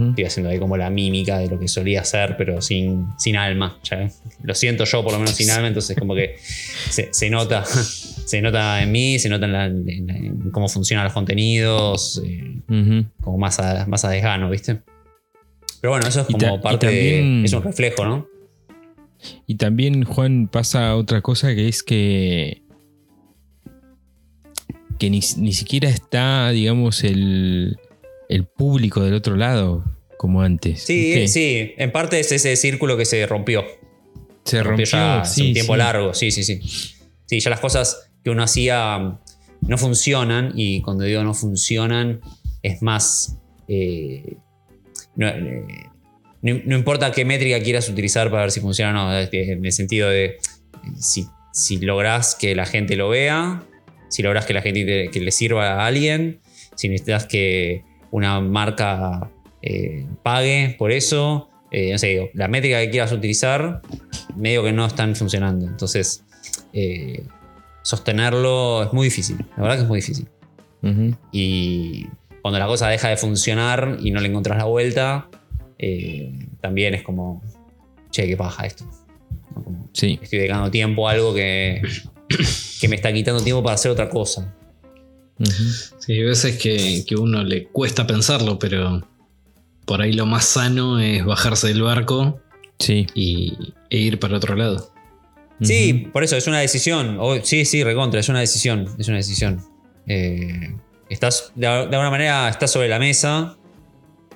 estoy haciendo ahí como la mímica de lo que solía hacer, pero sin, sin alma. ya. Lo siento yo por lo menos sin alma, entonces como que se, se nota. Se nota en mí, se nota en, la- en la- en cómo funcionan los contenidos, eh, como más a, más a desgano, ¿viste? Pero bueno, eso es como parte también- de. Es un reflejo, ¿no? Y también, Juan, pasa otra cosa que es que. que ni, ni siquiera está, digamos, el, el público del otro lado como antes. Sí, sí. En parte es ese círculo que se rompió. Se rompió, ya hace sí, un tiempo sí. largo, sí, sí, sí. Sí, ya las cosas que uno hacía no funcionan y cuando digo no funcionan es más... eh, no, eh, no- no importa qué métrica quieras utilizar para ver si funciona o no, en el sentido de si, si lográs que la gente lo vea, si lográs que la gente te- que le sirva a alguien, si necesitas que una marca eh, pague por eso, eh, no sé, digo, la métrica que quieras utilizar, medio que no están funcionando. Entonces, eh, sostenerlo es muy difícil. La verdad que es muy difícil. Y cuando la cosa deja de funcionar y no le encontrás la vuelta, eh, también es como, che, qué paja esto. ¿no? Como, Sí. estoy dedicando tiempo a algo que, que me está quitando tiempo para hacer otra cosa. Sí, hay veces que, que uno le cuesta pensarlo, pero por ahí lo más sano es bajarse del barco Sí. y, e ir para otro lado. Sí, por eso es una decisión. O- sí, sí, recontra, es una decisión. Es una decisión. Eh, estás, de, de alguna manera, estás sobre la mesa.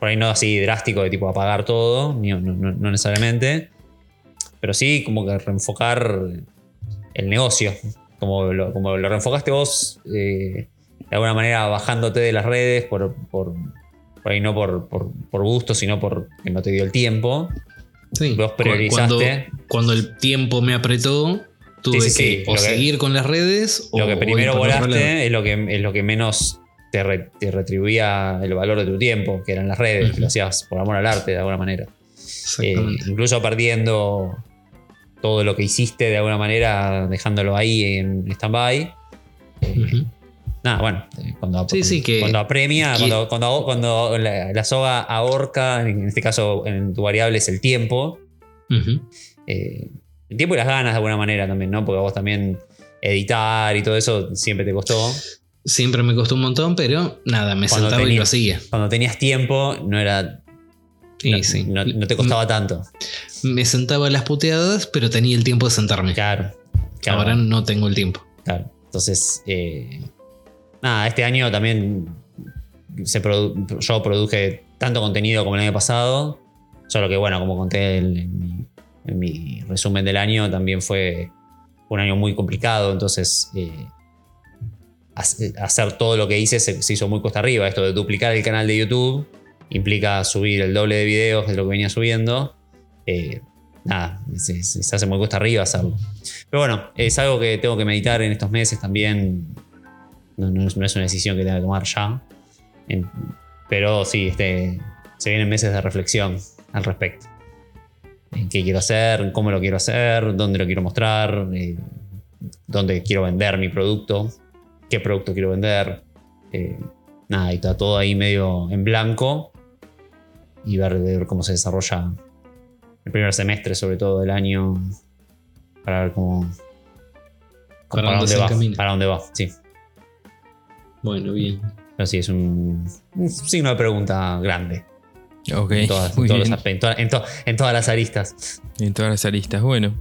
Por ahí no así drástico de tipo apagar todo, ni- no, no- no necesariamente. Pero sí, como que reenfocar el negocio. Como lo, como lo reenfocaste vos, eh, de alguna manera bajándote de las redes, por, por, por ahí no por, por, por gusto, sino porque no te dio el tiempo. Sí, Vos priorizaste. Cuando, cuando el tiempo me apretó, tuve Sí, sí, sí, que o lo que- seguir con las redes o Lo que primero volaste es lo que, es lo que menos te, re- te retribuía el valor de tu tiempo, que eran las redes, lo hacías por amor al arte de alguna manera. Eh, incluso perdiendo todo lo que hiciste de alguna manera, dejándolo ahí en stand-by. Eh. Nada, bueno, eh, cuando, Sí, sí, que- cuando apremia, que- cuando, cuando, cuando la, la soga ahorca, en este caso en tu variable es el tiempo, eh, el tiempo y las ganas de alguna manera también, ¿no? Porque vos también editar y todo eso siempre te costó. Siempre me costó un montón, pero nada, me Cuando sentaba y tenía- lo hacía. Cuando tenías tiempo, no era. Y no, sí. no- no te costaba tanto. Me sentaba a las puteadas, pero tenía el tiempo de sentarme. Claro. claro, Ahora no tengo el tiempo. claro. Entonces, eh, nada, este año también se produ- yo produje tanto contenido como el año pasado. Solo que, bueno, como conté en, en mi, en mi resumen del año, también fue un año muy complicado. Entonces, eh, hacer todo lo que hice se, hizo muy cuesta arriba. Esto de duplicar el canal de YouTube implica subir el doble de videos de lo que venía subiendo. Eh, nada, se, hace muy cuesta arriba hacerlo. Pero bueno, es algo que tengo que meditar en estos meses también. No, es, una decisión que tenga que tomar ya. Pero sí, este, se vienen meses de reflexión al respecto. En qué quiero hacer, cómo lo quiero hacer, dónde lo quiero mostrar, eh, dónde quiero vender mi producto, qué producto quiero vender. Eh, nada, y está todo ahí medio en blanco. Y ver, ver cómo se desarrolla el primer semestre, sobre todo del año, para ver cómo. Para dónde va. Para dónde va, sí. Bueno, bien. Pero sí, es un, un signo de pregunta grande. Ok. En todas, en muy todos los bien. aspe- en toda- en to- en todas las aristas. En todas las aristas. Bueno.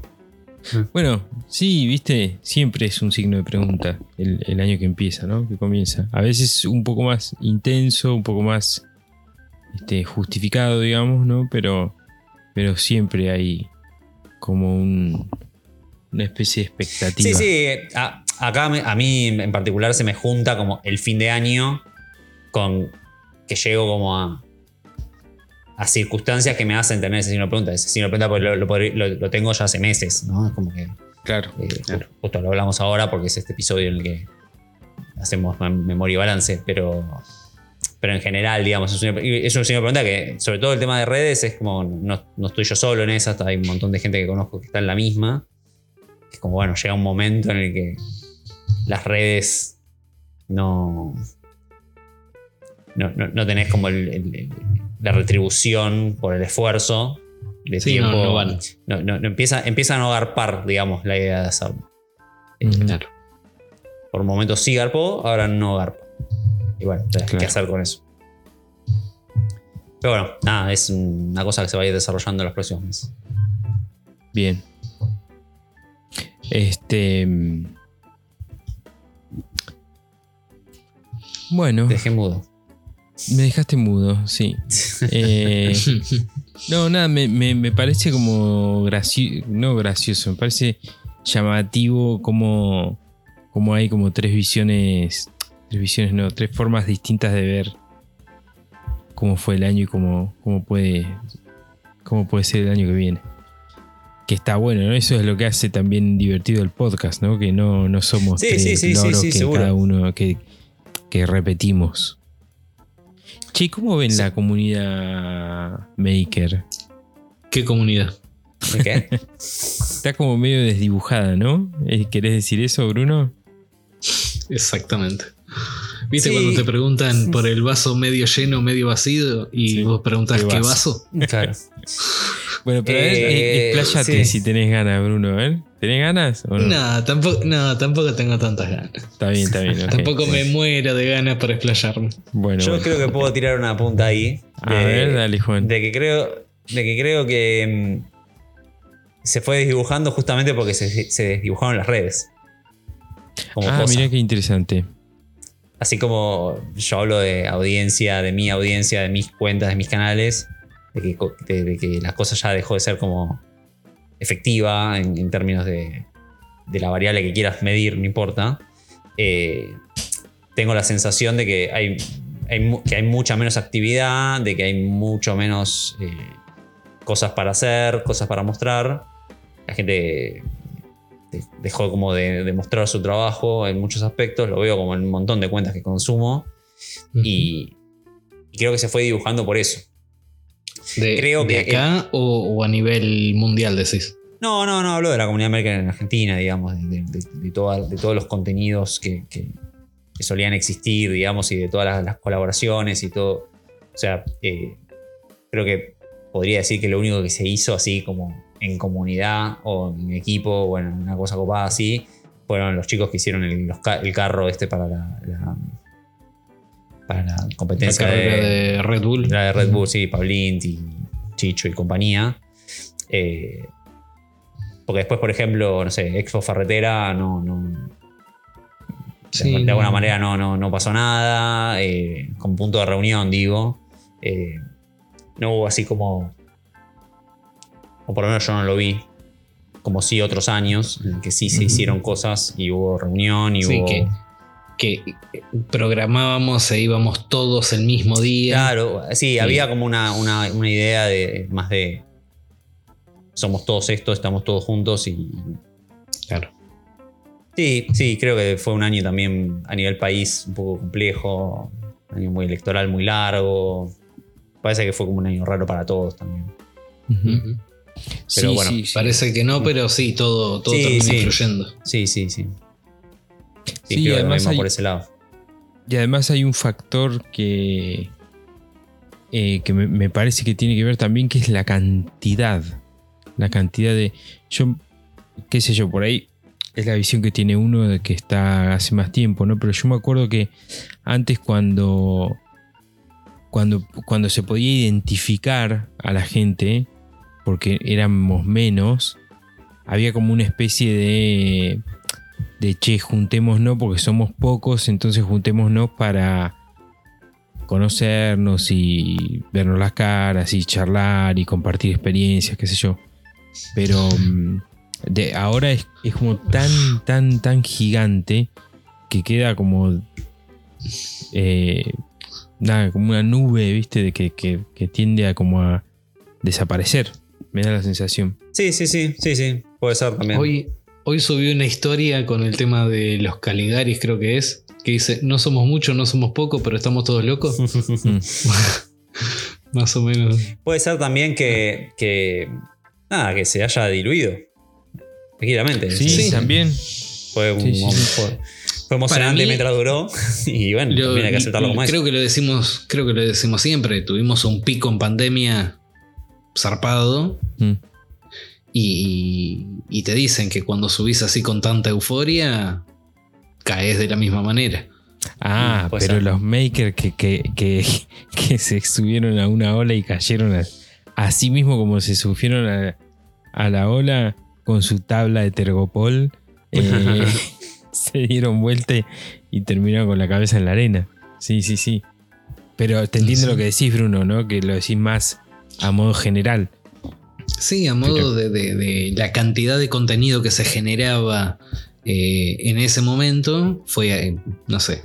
Mm. Bueno, sí, viste, siempre es un signo de pregunta el, el año que empieza, ¿no? Que comienza. A veces un poco más intenso, un poco más este, justificado, digamos, ¿no? Pero, pero siempre hay, como un, una especie de expectativa. Sí, sí. a- acá a mí en particular se me junta como el fin de año con que llego como a, a circunstancias que me hacen tener ese signo de pregunta. Ese signo de pregunta porque lo, lo lo- tengo ya hace meses, ¿no? Es como que Claro. eh, ju- justo lo hablamos ahora porque es este episodio en el que hacemos mem- memoria y balance, pero, pero en general, digamos, es un, y es un signo de pregunta que, sobre todo el tema de redes, es como, no, no estoy yo solo en esa, hay un montón de gente que conozco que está en la misma. Es como, bueno, llega un momento en el que las redes no. No, no, no tenés como el- el- el- la retribución por el esfuerzo de Sí, tiempo. no, no van. Empieza, empieza a no garpar, digamos, la idea de hacerlo. Eh, Ujú. Claro. Por momentos sí garpó, ahora no garpa. Y bueno, tenés Claro. que hacer con eso. Pero bueno, nada, es una cosa que se va a ir desarrollando en los próximos meses. Bien. Este. mm, Bueno, dejé mudo. Me dejaste mudo, sí. Eh, no, nada, me, me- me parece como gracioso, no gracioso, me parece llamativo como, como hay como tres visiones, tres visiones, no, tres formas distintas de ver cómo fue el año y cómo, cómo puede, cómo puede ser el año que viene. Que está bueno, ¿no? Eso es lo que hace también divertido el podcast, ¿no? Que no, no somos Sí, tres sí, sí, que seguro. cada uno que, que repetimos. Che, ¿cómo ven la comunidad maker? ¿Qué comunidad? ¿De qué? Está como medio desdibujada, ¿no? Eh, ¿Querés decir eso, Bruno? Exactamente. ¿Viste Sí. cuando te preguntan por el vaso medio lleno, medio vacío? Y Sí. vos preguntas ¿Qué qué vaso? vaso. Claro. Bueno, pero a ver, Eh, eh, expláyate sí. si tenés ganas, Bruno. A ver, ¿tenés ganas o no? No, tampoco, no, tampoco tengo tantas ganas. Está bien, está bien. Tampoco me muero de ganas para explayarme. Bueno, Yo bueno. creo que puedo tirar una punta ahí. A de- ver, dale, Juan. De que creo, de que, creo que mm, se fue desdibujando justamente porque se, se desdibujaron las redes. Como ah, cosa. mira qué interesante. Así como yo hablo de audiencia, de mi audiencia, de mis cuentas, de mis canales, de que, de- de que la cosa ya dejó de ser como efectiva en, en términos de, de la variable que quieras medir, no importa. Eh, tengo la sensación de que hay, hay que hay mucha menos actividad, de que hay mucho menos eh, cosas para hacer, cosas para mostrar. La gente de- dejó como de, de mostrar su trabajo en muchos aspectos, lo veo como en un montón de cuentas que consumo y, y creo que se fue dibujando por eso. De, creo de que- acá o, o a nivel mundial decís. No, no, no hablo de la comunidad americana en Argentina, digamos, de, de- de- toda- todos los contenidos que, que- que solían existir, digamos, y de todas las, las colaboraciones y todo. O sea, eh, creo que podría decir que lo único que se hizo así como en comunidad o en equipo o en una cosa copada así, fueron los chicos que hicieron el, los ca- el carro este para la, la- para la La competencia carrera de Red Bull. la de Red Bull, sí, Pablint y Chicho y compañía. Eh, porque después, por ejemplo, no sé, Expo Ferretera no, no, Sí, de, de alguna no. manera no, no, no pasó nada. eh, con punto de reunión, digo. Eh, no hubo así como. O por lo menos yo no lo vi. Como sí otros años, en que sí se hicieron cosas y hubo reunión y Sí, hubo. que, que programábamos e íbamos todos el mismo día. Claro, sí, había como una, una- una idea de más de somos todos esto, estamos todos juntos y Claro. sí, sí, creo que fue un año también a nivel país un poco complejo, un año muy electoral, muy largo. Parece que fue como un año raro para todos también. Ujú. Ujú. Pero Sí, bueno, sí, sí. Parece que no, pero sí, todo, todo Sí, termina sí. influyendo. Sí, sí, sí. Sí, además hay- por ese lado. Y además hay un factor que, eh, que me, me parece que tiene que ver también, que es la cantidad. La cantidad de... Yo, qué sé yo, por ahí es la visión que tiene uno de que está hace más tiempo, ¿no? Pero yo me acuerdo que antes cuando, cuando, cuando se podía identificar a la gente, porque éramos menos, había como una especie de de che, juntémonos porque somos pocos, entonces juntémonos para conocernos y vernos las caras y charlar y compartir experiencias, qué sé yo. Pero mm, de, ahora es, es como tan, tan, tan gigante que queda como. eh, nada, como una nube, ¿viste? De que, que- que tiende a como a desaparecer. Me da la sensación. Sí, sí, sí, sí, sí. Puede ser también. Hoy, hoy subí una historia con el tema de los Caligaris, creo que es, que dice, no somos muchos, no somos pocos, pero estamos todos locos. Más o menos. Puede ser también que, que. Nada, que se haya diluido. Tranquilamente. Sí, Sí. también. Fue, un- Sí, sí, fue- fue emocionante mí- mientras duró. Y bueno, Lo- también hay que aceptarlo como es. creo que lo decimos, creo que lo decimos siempre. Tuvimos un pico en pandemia zarpado Mm. Y, y te dicen que cuando subís así con tanta euforia, caes de la misma manera. Ah, Mm, pero los makers que, que, que, que se subieron a una ola y cayeron a- así mismo como se subieron a, a la ola con su tabla de tergopol, eh, se dieron vuelta y, y terminaron con la cabeza en la arena. Sí, sí, sí. Pero te entiendo Sí. lo que decís, Bruno, ¿no? Que lo decís más a modo general. Sí, a modo de, de- de la cantidad de contenido que se generaba eh, en ese momento, fue, eh, no sé,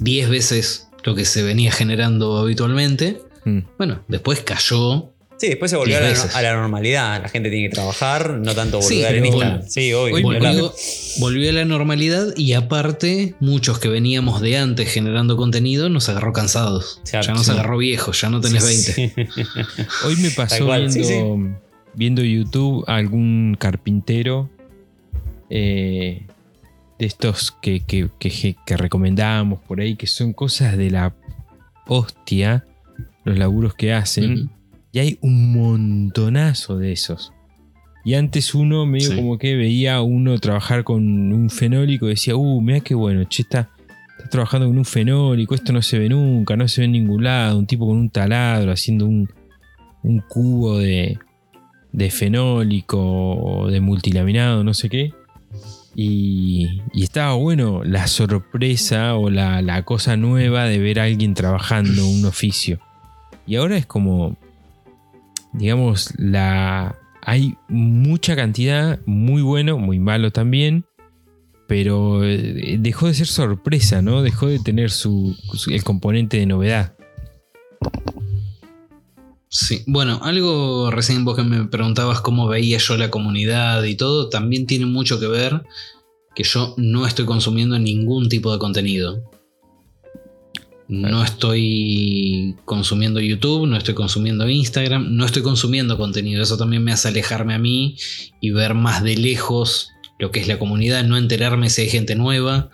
10 veces lo que se venía generando habitualmente. Mm. Bueno, después cayó. Sí, después se volvió a la, a normalidad. La gente tiene que trabajar, no tanto Sí, volver en pero Instagram. vol- Sí, obvio. hoy. Volvió, volvió a la normalidad y aparte, muchos que veníamos de antes generando contenido nos agarró cansados. Ya nos sí. agarró viejos, ya no tenés 20. Sí. Hoy me pasó sí, viendo, viendo YouTube a algún carpintero eh, de estos que, que, que, que recomendábamos por ahí, que son cosas de la hostia, los laburos que hacen. Y hay un montonazo de esos. Y antes uno medio Sí. como que veía a uno trabajar con un fenólico y decía, uh, mira qué bueno, che, está, está trabajando con un fenólico, esto no se ve nunca, no se ve en ningún lado, un tipo con un taladro haciendo un, un cubo de, de fenólico o de multilaminado, no sé qué. Y, y estaba bueno la sorpresa o la, la cosa nueva de ver a alguien trabajando un oficio. Y ahora es como, digamos, la hay mucha cantidad, muy bueno, muy malo también, pero eh, dejó de ser sorpresa, ¿no? Dejó de tener su, su- el componente de novedad. Sí, bueno, algo recién vos que me preguntabas cómo veía yo la comunidad y todo, también tiene mucho que ver que yo no estoy consumiendo ningún tipo de contenido. No estoy consumiendo YouTube, no estoy consumiendo Instagram, no estoy consumiendo contenido. Eso también me hace alejarme a mí y ver más de lejos lo que es la comunidad, no enterarme si hay gente nueva,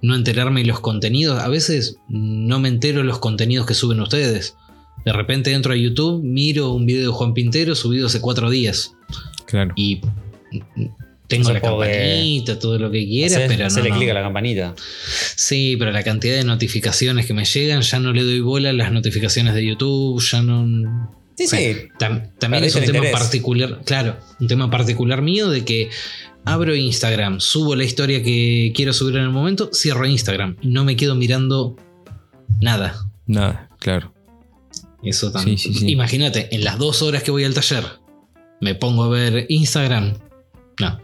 no enterarme los contenidos. A veces no me entero de los contenidos que suben ustedes. De repente entro a YouTube, miro un video de Juan Pintero subido hace cuatro días Claro. y tengo se la campanita, todo lo que quieras, Hacer- pero no, hacerle no. clic a la campanita. Sí, pero la cantidad de notificaciones que me llegan, ya no le doy bola a las notificaciones de YouTube, ya no... Sí, sí. Tam- también es un tema interés. particular, claro, un tema particular mío de que abro Instagram, subo la historia que quiero subir en el momento, cierro Instagram y no me quedo mirando nada. Nada, claro. Eso también. Sí, sí, sí. Imagínate, en las dos horas que voy al taller, me pongo a ver Instagram. No.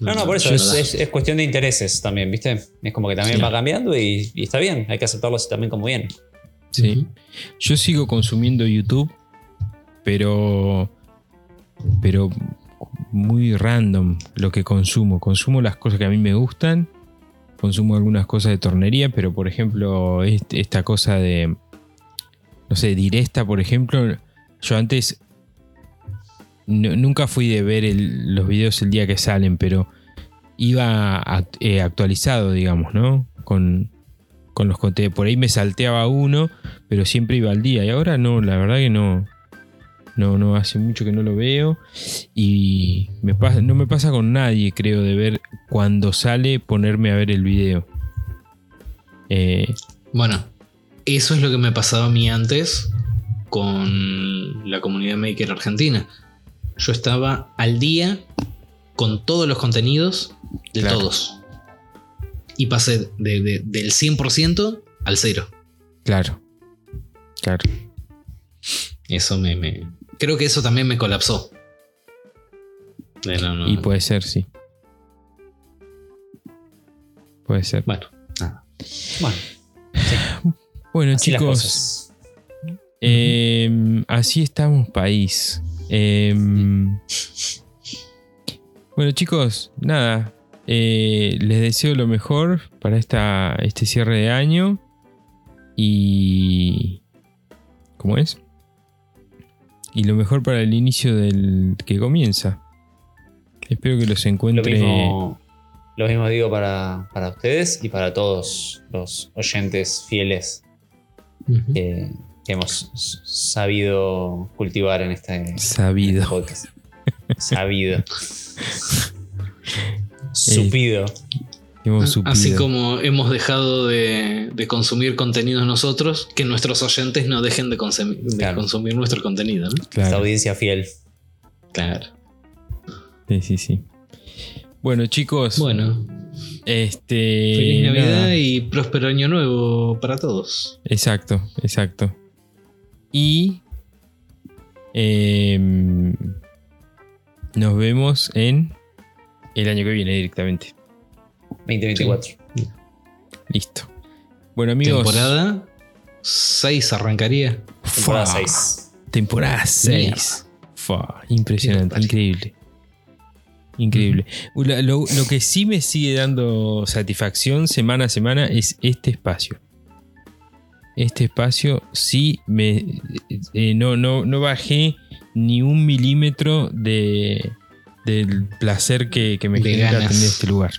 No, no, por eso yo es, no. es- es cuestión de intereses también, ¿viste? Es como que también Sí. va cambiando y, y está bien, hay que aceptarlo así también como bien. Sí. Yo sigo consumiendo YouTube, pero. Pero muy random lo que consumo. Consumo las cosas que a mí me gustan. Consumo algunas cosas de tornería, pero por ejemplo, est- esta cosa de. No sé, Diresta, por ejemplo. Yo antes. Nu- nunca fui de ver los videos el día que salen, pero iba eh, actualizado, digamos, ¿no? Con, con los contenidos. Por ahí me salteaba uno, pero siempre iba al día. Y ahora no, la verdad que no. No, no, hace mucho que no lo veo. Y me pasa, no me pasa con nadie, creo, de ver cuando sale ponerme a ver el video. Eh, Bueno, eso es lo que me pasaba a mí antes con la comunidad maker argentina. Yo estaba al día con todos los contenidos de Claro. todos. Y pasé de- de- del 100% al cero. claro. Claro. Eso me, me- Creo que eso también me colapsó. No, no. Y puede ser, sí. Puede ser. Bueno, Nada. Bueno, Bueno, así chicos, eh, así estamos, país. Eh, bueno, chicos, nada. eh, les deseo lo mejor para esta, este cierre de año. Y. ¿Cómo es? Y lo mejor para el inicio del que comienza. Espero que los Lo encuentre. mismo, lo mismo digo para, para ustedes y para todos los oyentes fieles que hemos sabido cultivar en este, Sabido. podcast. Sabido. Supido. Hemos supido. Así como hemos dejado de, de consumir contenidos nosotros, que nuestros oyentes no dejen de, consumir, de Claro. consumir nuestro contenido, ¿no? Esta audiencia fiel. Claro. Sí, sí, sí. Bueno, chicos. Bueno, Este. feliz Navidad nada. y próspero año nuevo para todos. Exacto, exacto. Y. em, nos vemos en. El año que viene directamente. 2024. Listo. Bueno, amigos. Temporada 6 arrancaría. Temporada Fua, 6. Temporada 6. Fua, impresionante, increíble. Increíble. Lo, lo- lo que sí me sigue dando satisfacción semana a semana es este espacio. Este espacio sí me. eh, no, no, no bajé ni un milímetro de, del placer que, que me De genera ganas. tener este lugar.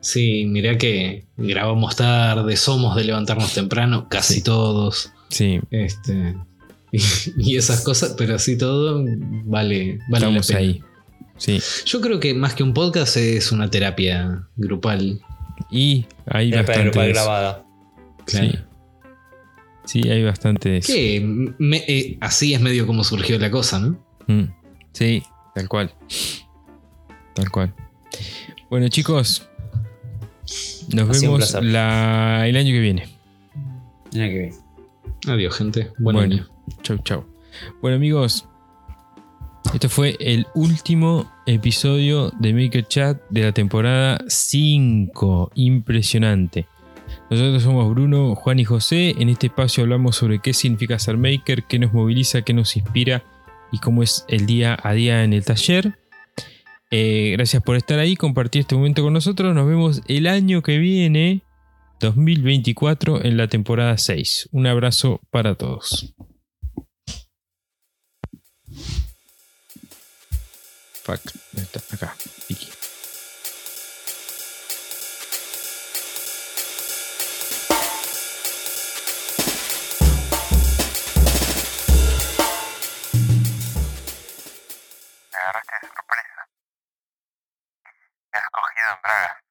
Sí, mirá que grabamos tarde, somos de levantarnos temprano, casi Sí. todos. Sí, Este, y, y esas cosas, pero así todo vale, vale la estamos pena. ahí. Sí. Yo creo que más que un podcast es una terapia grupal. Y hay Terapia bastante. grupal grabada. Sí. Sí, hay bastante de eso. Que me- eh, así es medio como surgió la cosa, ¿no? Mm, Sí, tal cual. Tal cual. Bueno, chicos. Nos Ha vemos la- el año que viene. Mira que bien. Adiós, gente. Buen Bueno. año. Chau, chau. Bueno, amigos. Este fue el último episodio de Maker Chat de la temporada 5. Impresionante. Nosotros somos Bruno, Juan y José. En este espacio hablamos sobre qué significa ser maker, qué nos moviliza, qué nos inspira y cómo es el día a día en el taller. Eh, gracias por estar ahí, compartir este momento con nosotros. Nos vemos el año que viene, 2024, en la temporada 6. Un abrazo para todos. Fuck, ¿dónde está? Acá, 上